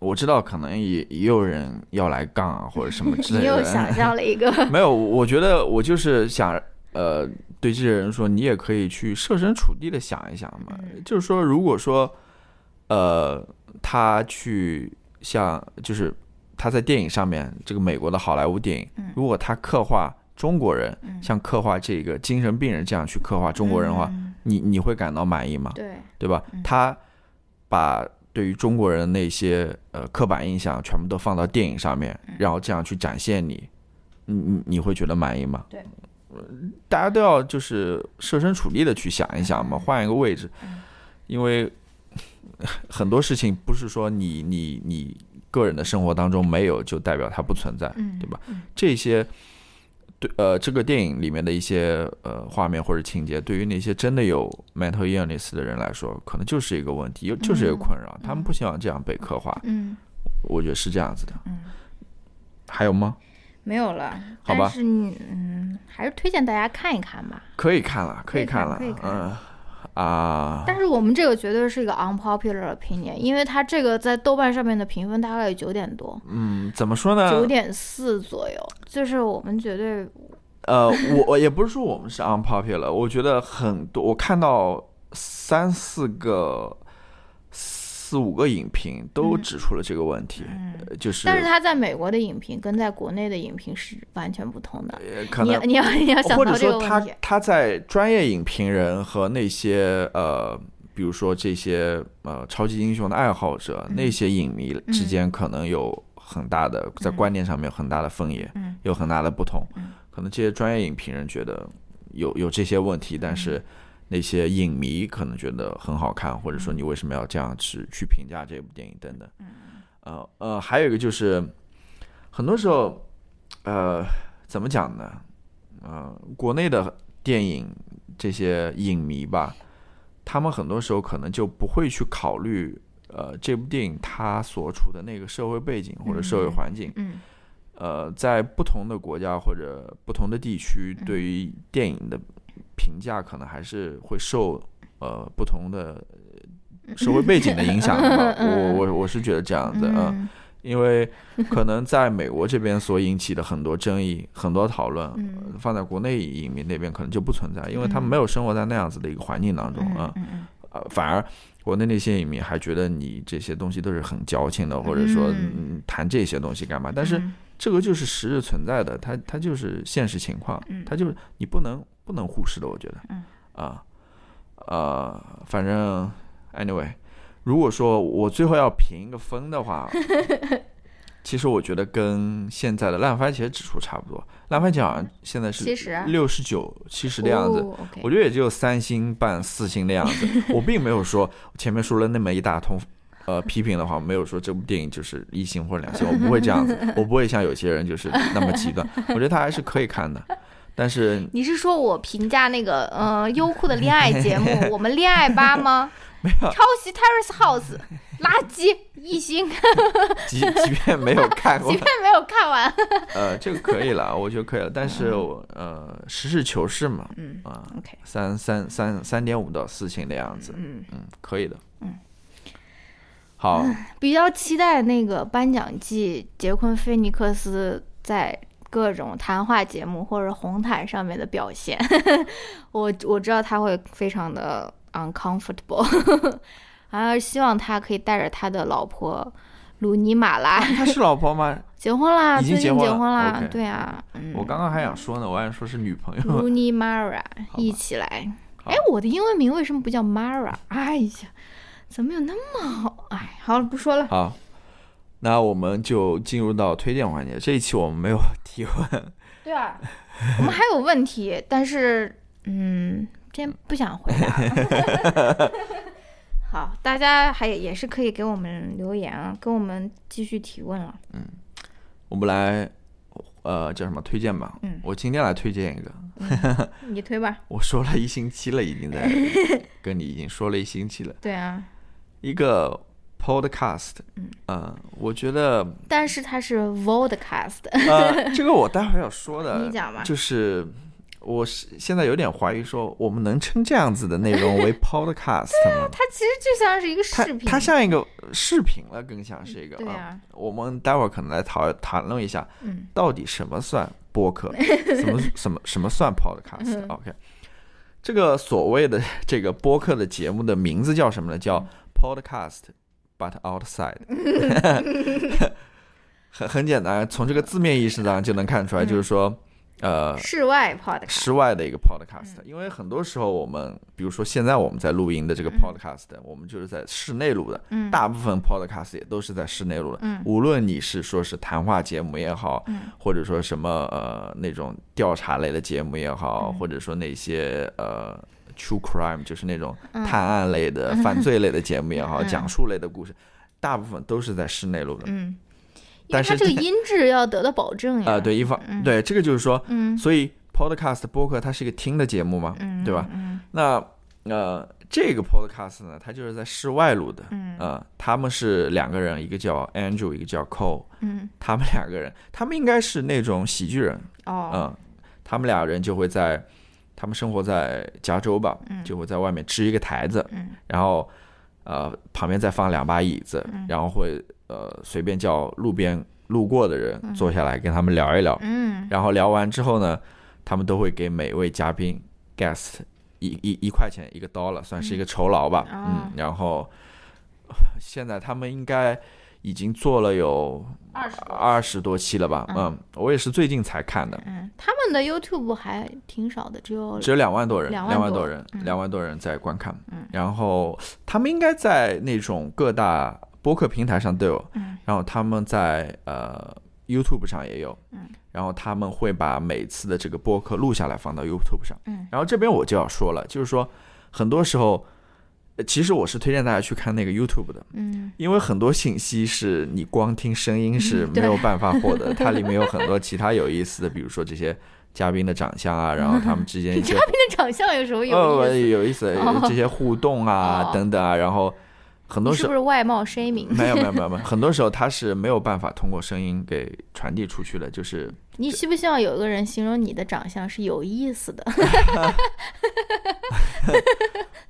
我知道可能也也有人要来杠啊，或者什么之类的 你。又想象了一个，没有，我觉得我就是想，呃，对这些人说，你也可以去设身处地的想一想嘛。嗯就是说，如果说，呃，他去像，就是他在电影上面，这个美国的好莱坞电影，嗯。如果他刻画中国人，嗯。像刻画这个精神病人这样去刻画中国人的话，嗯。你你会感到满意吗？对，对吧？嗯？他把对于中国人那些呃刻板印象全部都放到电影上面，嗯。然后这样去展现你，你你你会觉得满意吗？对。呃，大家都要就是设身处地的去想一想嘛，换一个位置嗯，因为 很多事情不是说你你你个人的生活当中没有就代表它不存在，嗯，对吧嗯？这些对呃，这个电影里面的一些呃画面或者情节，对于那些真的有 mental illness 的人来说，可能就是一个问题，又就是一个困扰，他们不希望这样被刻画，嗯我觉得是这样子的。嗯，还有吗？没有了。好吧但是你嗯，还是推荐大家看一看吧。可以看了，可以看了嗯啊，但是我们这个绝对是一个 unpopular opinion，因为它这个在豆瓣上面的评分大概有九点多，嗯，怎么说呢？九点四左右，就是我们绝对呃，我我也不是说我们是 unpopular，我觉得很多，我看到三四个、四五个影评都嗯。指出了这个问题，呃就是但是他在美国的影评跟在国内的影评是完全不同的。呃可能你要你要你要想或者到这个说他他在专业影评人和那些呃，比如说这些呃超级英雄的爱好者、嗯。那些影迷之间可能有很大的、在观念上面有很大的分野，嗯。有很大的不同。嗯。可能这些专业影评人觉得有有这些问题，但嗯。是那些影迷可能觉得很好看，或者说你为什么要这样去去评价这部电影等等。呃呃，还有一个就是，很多时候，呃，怎么讲呢？呃，国内的电影这些影迷吧，他们很多时候可能就不会去考虑，呃，这部电影它所处的那个社会背景或者社会环境。嗯呃，在不同的国家或者不同的地区，嗯对于电影的评价可能还是会受呃不同的呃社会背景的影响的吧。我我我是觉得这样子，啊，嗯因为可能在美国这边所引起的很多争议、很多讨论，嗯放在国内影迷那边可能就不存在，因为他们嗯没有生活在那样子的一个环境当中啊。呃，反而国内那些影迷还觉得你这些东西都是很矫情的，或者说谈这些东西干嘛？但是嗯这个就是实质存在的，它它就是现实情况，嗯它就是你不能不能忽视的，我觉得，嗯。啊，呃，反正 anyway，如果说我最后要评一个分的话，其实我觉得跟现在的烂番茄指数差不多，烂番茄好像现在是70六十九、七十的样子，我觉得也就三星半四星的样子。我并没有说前面说了那么一大通，呃，批评的话，没有说这部电影就是一星或者两星，我不会这样子，我不会像有些人就是那么极端。我觉得它还是可以看的，但是你是说我评价那个呃 优酷的恋爱节目《我们恋爱吧》吗？没有，抄袭 Terrace House，垃圾一星，即即便没有看过即，便没有看完。呃，这个可以了，我觉得可以了。但是我呃，实事求是嘛，嗯啊，，OK，三三三三点五到四星的样子，嗯，嗯，可以的，嗯，好，比较期待那个颁奖季，杰昆·菲尼克斯在各种谈话节目或者红毯上面的表现。我我知道他会非常的 uncomfortable，啊，希望他可以带着他的老婆鲁尼马拉他是老婆吗？结婚啦，已经最近结婚了婚啦对啊，嗯，我刚刚还想说呢，我还说是女朋友。Rooney Mara 好吧一起来。哎，我的英文名为什么不叫 Mara？哎呀，怎么有那么好？哎，好了，不说了。好，那我们就进入到推荐环节。这一期我们没有提问，对啊，我们还有问题，但是嗯，今天不想回答。好，大家还也是可以给我们留言啊，跟我们继续提问了。嗯我们来呃叫什么推荐吧。嗯我今天来推荐一个，你推吧。我说了一星期了，已经在 跟你已经说了一星期了，对啊，一个 podcast。嗯呃，我觉得但是它是 Vodcast，呃，这个我待会儿要说的，你讲吧就是我是现在有点怀疑，说我们能称这样子的内容为 podcast 吗？它其实就像是一个视频。它像一个视频了，更像是一个啊。对啊，我们待会儿可能来讨谈论一下，嗯到底什么算 播客，什么什么什么算 podcast？OK，、OK 这个所谓的这个播客的节目的名字叫什么呢？叫 podcast but outside。很很简单，从这个字面意思上就能看出来，就是说，呃，室外 Podcast。室外的一个 podcast，、因为很多时候我们，比如说现在我们在录音的这个 podcast，、我们就是在室内录的，嗯大部分 podcast 也都是在室内录的。嗯无论你是说是谈话节目也好，嗯或者说什么呃那种调查类的节目也好，嗯或者说那些呃 true crime 就是那种嗯探案类的、犯罪类的节目也好，嗯讲述类的故事，大部分都是在室内录的。嗯，但是这它这个音质要得到保证呀。啊、对，一方、嗯对这个就是说，嗯，所以 podcast 播客它是一个听的节目嘛，嗯，对吧？嗯那呃，这个 podcast 呢，它就是在室外录的。嗯呃，他们是两个人，一个叫 Andrew，一个叫 Cole。嗯他们两个人，他们应该是那种喜剧人。哦嗯，他们俩人就会在，他们生活在加州吧，嗯。就会在外面支一个台子，嗯。然后呃旁边再放两把椅子，嗯。然后会呃随便叫路边路过的人坐下来跟他们聊一聊，嗯。然后聊完之后呢，他们都会给每位嘉宾 guest 一一一块钱一个 dollar，算是一个酬劳吧。哦。嗯，然后现在他们应该已经做了有二十多二十多期了吧？嗯。嗯，我也是最近才看的，嗯，他们的 YouTube 还挺少的，只有只有两万多人，两万多多人，嗯。两万多人在观看。嗯。然后他们应该在那种各大播客平台上都有，嗯。然后他们在呃 YouTube 上也有，嗯。然后他们会把每次的这个播客录下来放到 YouTube 上，嗯。然后这边我就要说了，就是说很多时候，呃其实我是推荐大家去看那个 YouTube 的，嗯。因为很多信息是你光听声音是没有办法获得，它里面有很多 其他有意思的，比如说这些嘉宾的长相啊，然后他们之间一些 嘉宾的长相有什么有呃意思？有意思哦。这些互动啊哦。等等啊，然后很多时候是不是外貌 shaming？没有没有没有没有，很多时候他是没有办法通过声音给传递出去的，就是你希不希望有一个人形容你的长相是有意思的？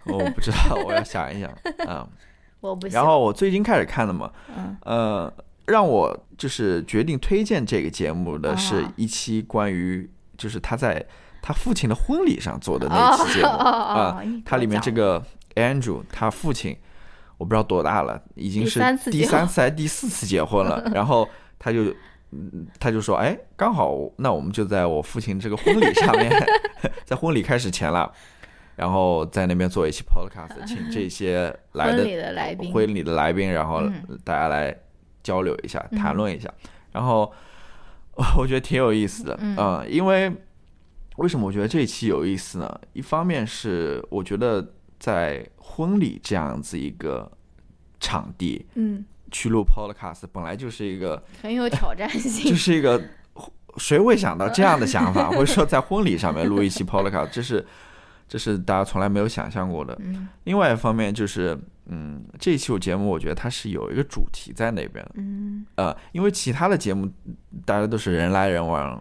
我不知道，我要想一想啊。我不行。然后我最近开始看的嘛，嗯呃，让我就是决定推荐这个节目的是哦一期关于就是他在他父亲的婚礼上做的那期节目哦哦哦啊你给我，它里面这个 Andrew 他父亲我不知道多大了，已经是第三次还是第四次结婚了，然后他就。嗯他就说：“哎，刚好，那我们就在我父亲这个婚礼上面，在婚礼开始前了，然后在那边做一期 podcast，请这些来的婚礼的来宾，婚礼的来宾，然后嗯。大家来交流一下，嗯。谈论一下，然后 我觉得挺有意思的，嗯。呃因为为什么我觉得这一期有意思呢？一方面是我觉得在婚礼这样子一个场地嗯，去录 podcast，本来就是一个很有挑战性。就。是一个，谁会想到这样的想法，或者说在婚礼上面录一期 podcast，这是这是大家从来没有想象过的。嗯。另外一方面就是，嗯，这一期我节目我觉得它是有一个主题在那边。的，嗯。呃，因为其他的节目大家都是人来人往，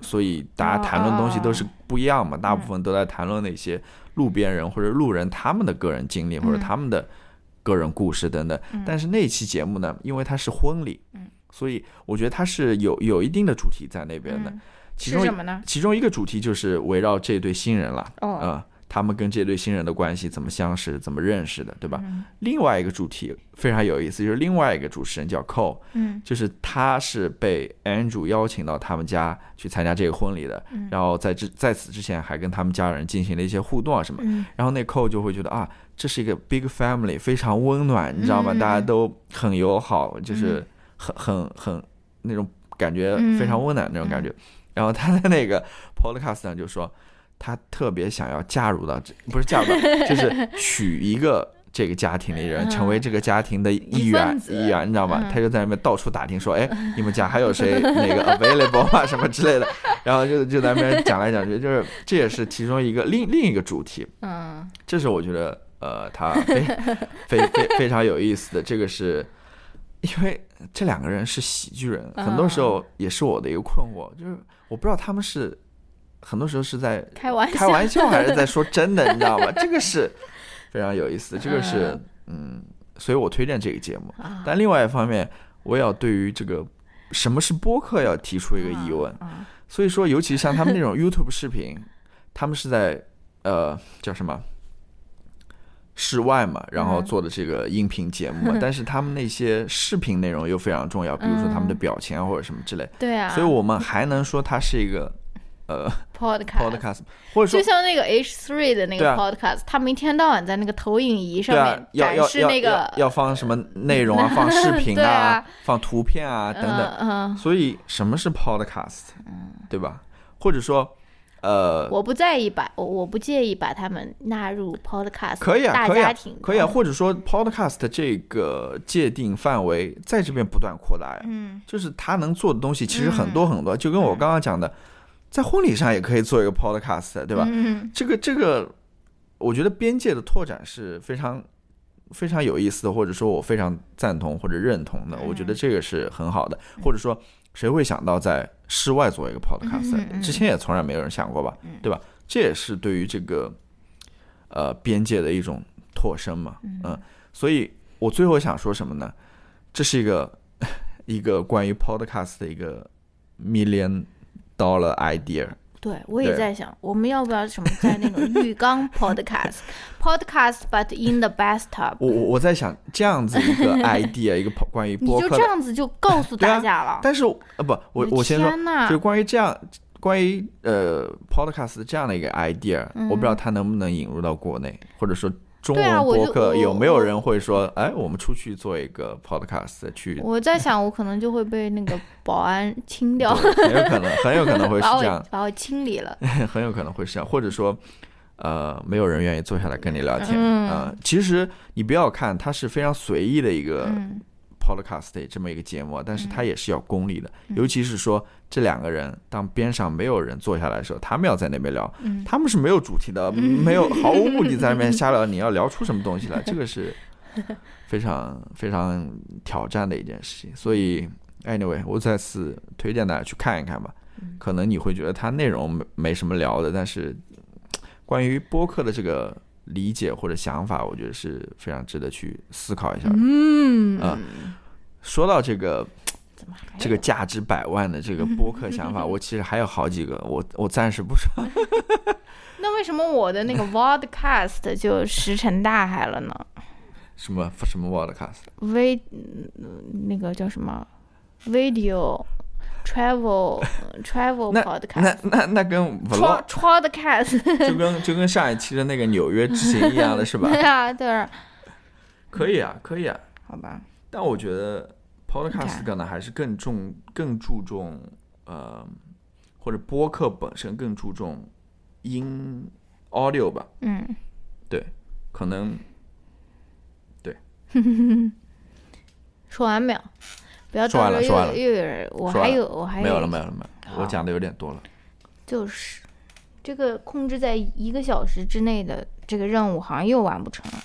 所以大家谈论东西都是不一样嘛，大部分都在谈论那些路边人或者路人他们的个人经历或者嗯他们的个人故事等等。嗯但是那期节目呢，因为它是婚礼，嗯所以我觉得它是有有一定的主题在那边的。嗯其中是什么呢？其中一个主题就是围绕这对新人了，哦，呃，他们跟这对新人的关系怎么相识、怎么认识的，对吧？嗯另外一个主题非常有意思，就是另外一个主持人叫 Cole，嗯就是他是被 Andrew 邀请到他们家去参加这个婚礼的，嗯然后在这在此之前还跟他们家人进行了一些互动啊什么，嗯然后那 Cole 就会觉得啊，这是一个 big family，非常温暖，你知道吗？嗯大家都很友好，就是很很很那种感觉嗯非常温暖那种感觉。然后他在那个 podcast 上就说，他特别想要嫁入到这，不是嫁入到，就是娶一个这个家庭的人，嗯成为这个家庭的一一员一员，你知道吗？嗯他就在那边到处打听说，哎，你们家还有谁哪个 available 啊 什么之类的，然后就就在那边讲来讲去，就是这也是其中一个另另一个主题。嗯这是我觉得呃，他非 非非非常有意思的。这个是因为这两个人是喜剧人，很多时候也是我的一个困惑，就是我不知道他们是很多时候是在开玩笑。开玩笑还是在说真的，你知道吗？这个是非常有意思的，这个是嗯，所以我推荐这个节目。啊。但另外一方面，我也要对于这个什么是播客要提出一个疑问。啊所以说，尤其像他们那种 YouTube 视频，他们是在呃叫什么？室外嘛，然后嗯做的这个音频节目嘛，但是他们那些视频内容又非常重要，比如说他们的嗯表情啊或者什么之类，对啊，所以我们还能说它是一个呃 podcast podcast，或者说就像那个 H three 的那个 podcast，他们一天到晚在那个投影仪上面，要展示那个要放什么内容啊，放视频对啊。放图片啊等等，嗯。嗯，所以什么是 podcast，对吧？或者说呃我不在意把我我不介意把他们纳入 podcast 可以啊，大可以啊家庭，可以啊，嗯或者说 podcast 这个界定范围在这边不断扩大呀，嗯。就是他能做的东西其实很多很多，就跟我刚刚讲的，在婚礼上也可以做一个 podcast，对吧？嗯这个这个，我觉得边界的拓展是非常非常有意思的，或者说我非常赞同或者认同的，我觉得这个是很好的，或者说谁会想到在室外做一个 podcast？、之前也从来没有人想过吧，对吧？这也是对于这个呃边界的一种拓深嘛，嗯，所以我最后想说什么呢？这是一个 一个关于 podcast 的一个 million dollar idea，对，我也在想，我们要不要什么在那种浴缸 podcast，podcast but in the bathtub，我我我在想这样子一个 idea，一个 关于你播客的，就这样子就告诉大家了。但是呃不，我我先说，就关于这样关于呃 podcast 这样的一个 idea，、我不知道它能不能引入到国内，或者说中对啊我就文播客我有没有人会说，哎，我们出去做一个 podcast 去，我在想，我可能就会被那个保安清掉，很有可能，很有可能会是这样我，把我清理了。很有可能会是这样，或者说。呃，没有人愿意坐下来跟你聊天啊、嗯其实你不要看，它是非常随意的一个嗯 podcast 这么一个节目，但是它也是要功利的，嗯尤其是说这两个人当边上没有人坐下来的时候，他们要在那边聊，嗯他们是没有主题的，没有毫无目的在那边 瞎聊，你要聊出什么东西来，这个是 非常非常挑战的一件事情。所以，anyway，我再次推荐大家去看一看吧。嗯可能你会觉得它内容没没什么聊的，但是关于播客的这个理解或者想法，我觉得是非常值得去思考一下的。嗯啊说到这个这个价值百万的这个播客想法，我其实还有好几个，我我暂时不说。那为什么我的那个 podcast 就石沉大海了呢？什么什么嗯那个叫什么 video travel travel 那 podcast 那那那跟 vlog podcast 就跟就跟上一期的那个纽约之行一样的是吧？对啊对啊，可以啊，可以啊。好吧，但我觉得 podcast 可能还是更重、更注重呃，或者播客本身更注重音 audio 吧。嗯，对，可能对说完没有？不要说完了说完了又又有人，我还有我还有没有了，没有了，没有了。我讲的有点多了。就是这个控制在一个小时之内的这个任务好像又完不成了。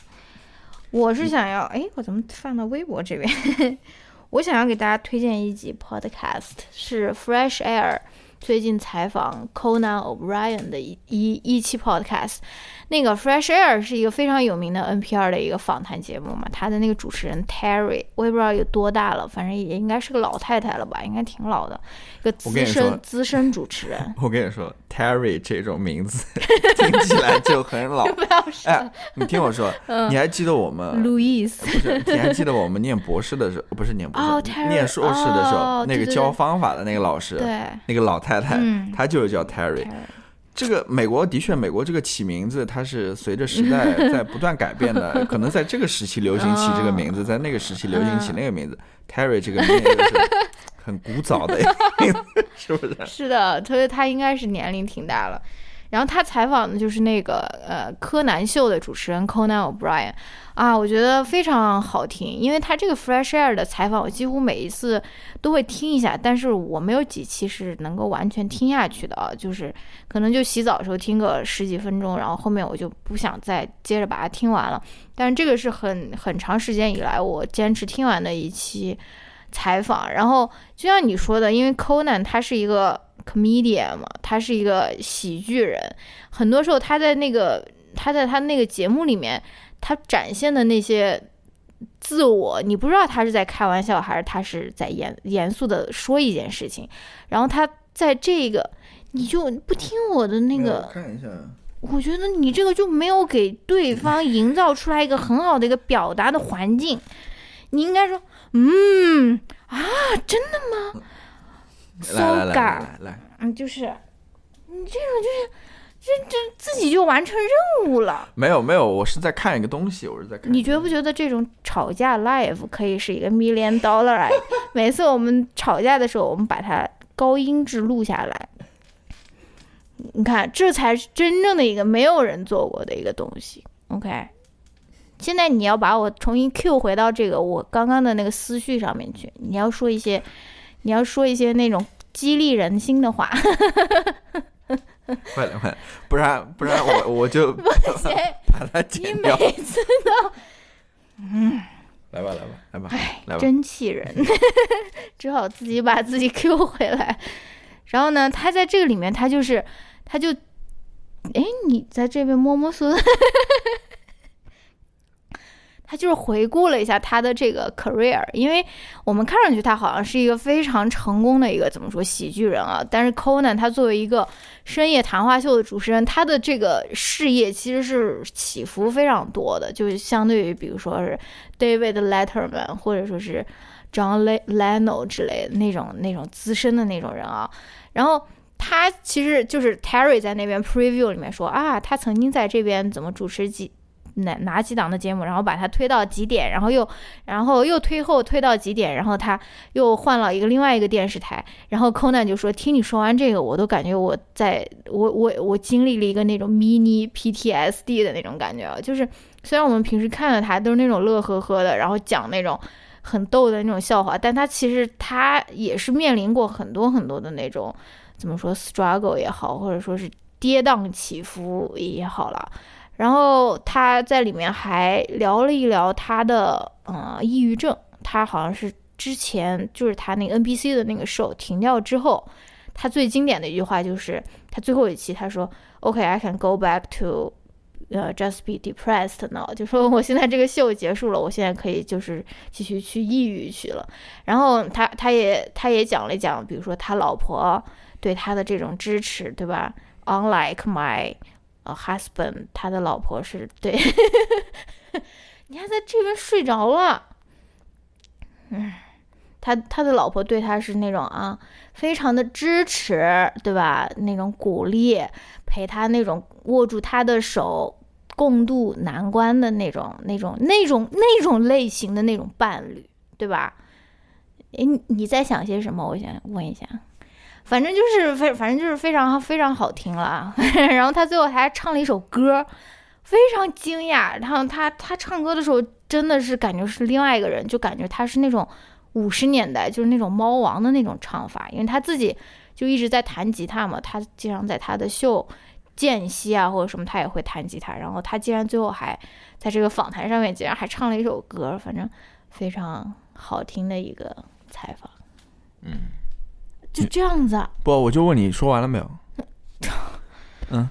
我是想要，哎，我怎么放到微博这边？我想要给大家推荐一集 podcast，是 Fresh Air 最近采访 Conan O'Brien 的一一一期 podcast。那个 Fresh Air 是一个非常有名的 NPR 的一个访谈节目嘛，他的那个主持人 Terry，我也不知道有多大了，反正也应该是个老太太了吧，应该挺老的，一个资深资深主持人。我跟你说，Terry 这种名字听起来就很 老。不要说哎，你听我说，你还记得我们 Louis，不是，你还记得我们念博士的时候，不是念博士，念硕士的时候，那个教方法的那个老师，对，那个老太太，嗯她就是叫 Terry。Terry 这个美国的确，美国这个起名字它是随着时代 在不断改变的，可能在这个时期流行起这个名字，在那个时期流行起那个名字。Terry 这个名字是很古早的 是不是？是的，所以他应该是年龄挺大了。然后他采访的就是那个呃柯南秀的主持人 Conan O'Brien 啊，我觉得非常好听，因为他这个 Fresh Air 的采访，我几乎每一次都会听一下，但是我没有几期是能够完全听下去的啊，就是可能就洗澡的时候听个十几分钟，然后后面我就不想再接着把它听完了。但是这个是很很长时间以来我坚持听完的一期采访，然后就像你说的，因为 Conan 他是一个。Comedian 嘛，他是一个喜剧人，很多时候他在那个他在他那个节目里面，他展现的那些自我，你不知道他是在开玩笑还是他是在严严肃的说一件事情。然后他在这个，你就不听我的那个，看一下，我觉得你这个就没有给对方 营造出来一个很好的一个表达的环境。你应该说，嗯啊，真的吗？来来来来，嗯，就是你这种就是这这自己就完成任务了。没有没有，我是在看一个东西，我是在看。你觉不觉得这种吵架 live 可以是一个 million dollar？每次我们吵架的时候，我们把它高音质录下来。你看，这才是真正的一个没有人做过的一个东西。OK，现在你要把我重新 Q 回到这个我刚刚的那个思绪上面去，你要说一些。你要说一些那种激励人心的话，快点快点，不然不然我我就 把它剪掉。你每次都，嗯，来吧来吧来吧，来吧，真气人，只好自己把自己 Q 回来。然后呢，他在这个里面，他就是，他就，哎，你在这边摸摸孙。他就是回顾了一下他的这个 career，因为我们看上去他好像是一个非常成功的一个怎么说喜剧人啊，但是 Conan 他作为一个深夜谈话秀的主持人，他的这个事业其实是起伏非常多的，就是相对于比如说是 David Letterman 或者说是 John Leno 之类的那种那种资深的那种人啊，然后他其实就是 Terry 在那边 preview 里面说啊，他曾经在这边怎么主持几。哪哪几档的节目，然后把它推到几点，然后又，然后又推后推到几点，然后他又换了一个另外一个电视台，然后 Conan 就说：“听你说完这个，我都感觉我在我我我经历了一个那种 mini PTSD 的那种感觉啊，就是虽然我们平时看到他都是那种乐呵呵的，然后讲那种很逗的那种笑话，但他其实他也是面临过很多很多的那种怎么说 struggle 也好，或者说是跌宕起伏也好了。”然后他在里面还聊了一聊他的呃抑郁症，他好像是之前就是他那个 NBC 的那个 show 停掉之后，他最经典的一句话就是他最后一期他说，OK，I can go back to，呃，just be depressed now，就说我现在这个秀结束了，我现在可以就是继续去抑郁去了。然后他他也他也讲了讲，比如说他老婆对他的这种支持，对吧？Unlike my 呃，husband，他的老婆是对，你还在这边睡着了，嗯，他他的老婆对他是那种啊，非常的支持，对吧？那种鼓励，陪他那种握住他的手，共度难关的那种、那种、那种、那种类型的那种伴侣，对吧？诶，你在想些什么？我想问一下。反正就是非，反正就是非常非常好听了。然后他最后还唱了一首歌，非常惊讶。然后他他唱歌的时候真的是感觉是另外一个人，就感觉他是那种五十年代就是那种猫王的那种唱法，因为他自己就一直在弹吉他嘛。他经常在他的秀间隙啊或者什么，他也会弹吉他。然后他竟然最后还在这个访谈上面竟然还唱了一首歌，反正非常好听的一个采访。嗯。就这样子，不，我就问你说完了没有？嗯，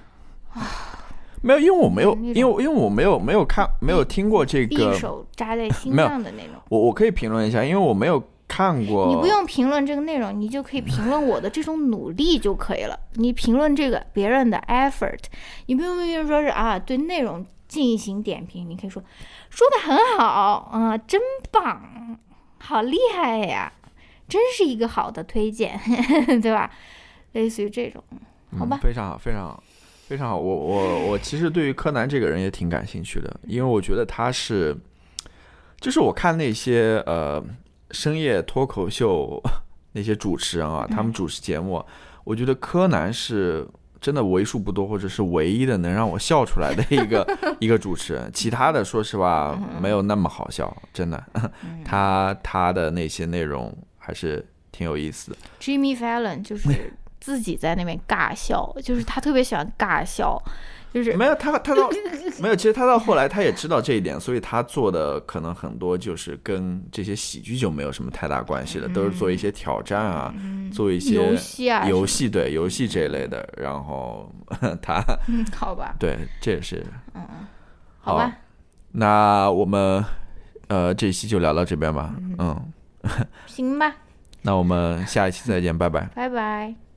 没有，因为我没有，因为因为我没有没有看没有听过这个，一手扎在心 上的那种。我我可以评论一下，因为我没有看过。你不用评论这个内容，你就可以评论我的这种努力就可以了。你评论这个别人的 effort，你不用不用说是啊，对内容进行点评，你可以说说的很好啊，真棒，好厉害呀。真是一个好的推荐，对吧？类似于这种，好吧，非常好，非常好。非常好。我我我其实对于柯南这个人也挺感兴趣的，因为我觉得他是，就是我看那些呃深夜脱口秀那些主持人啊，他们主持节目，我觉得柯南是真的为数不多，或者是唯一的能让我笑出来的一个 一个主持人。其他的说实话没有那么好笑，真的。他他的那些内容还是挺有意思的。Jimmy Fallon 就是自己在那边尬笑，就是他特别喜欢尬笑，就是没有他，他到 没有。其实他到后来他也知道这一点，所以他做的可能很多就是跟这些喜剧就没有什么太大关系了，都是做一些挑战啊，做一些游戏啊游戏对游戏这一类的。然后 他嗯，好吧，对这也是嗯好吧，那我们呃这一期就聊到这边吧。嗯，行吧，那我们下一期再见，拜拜。拜拜。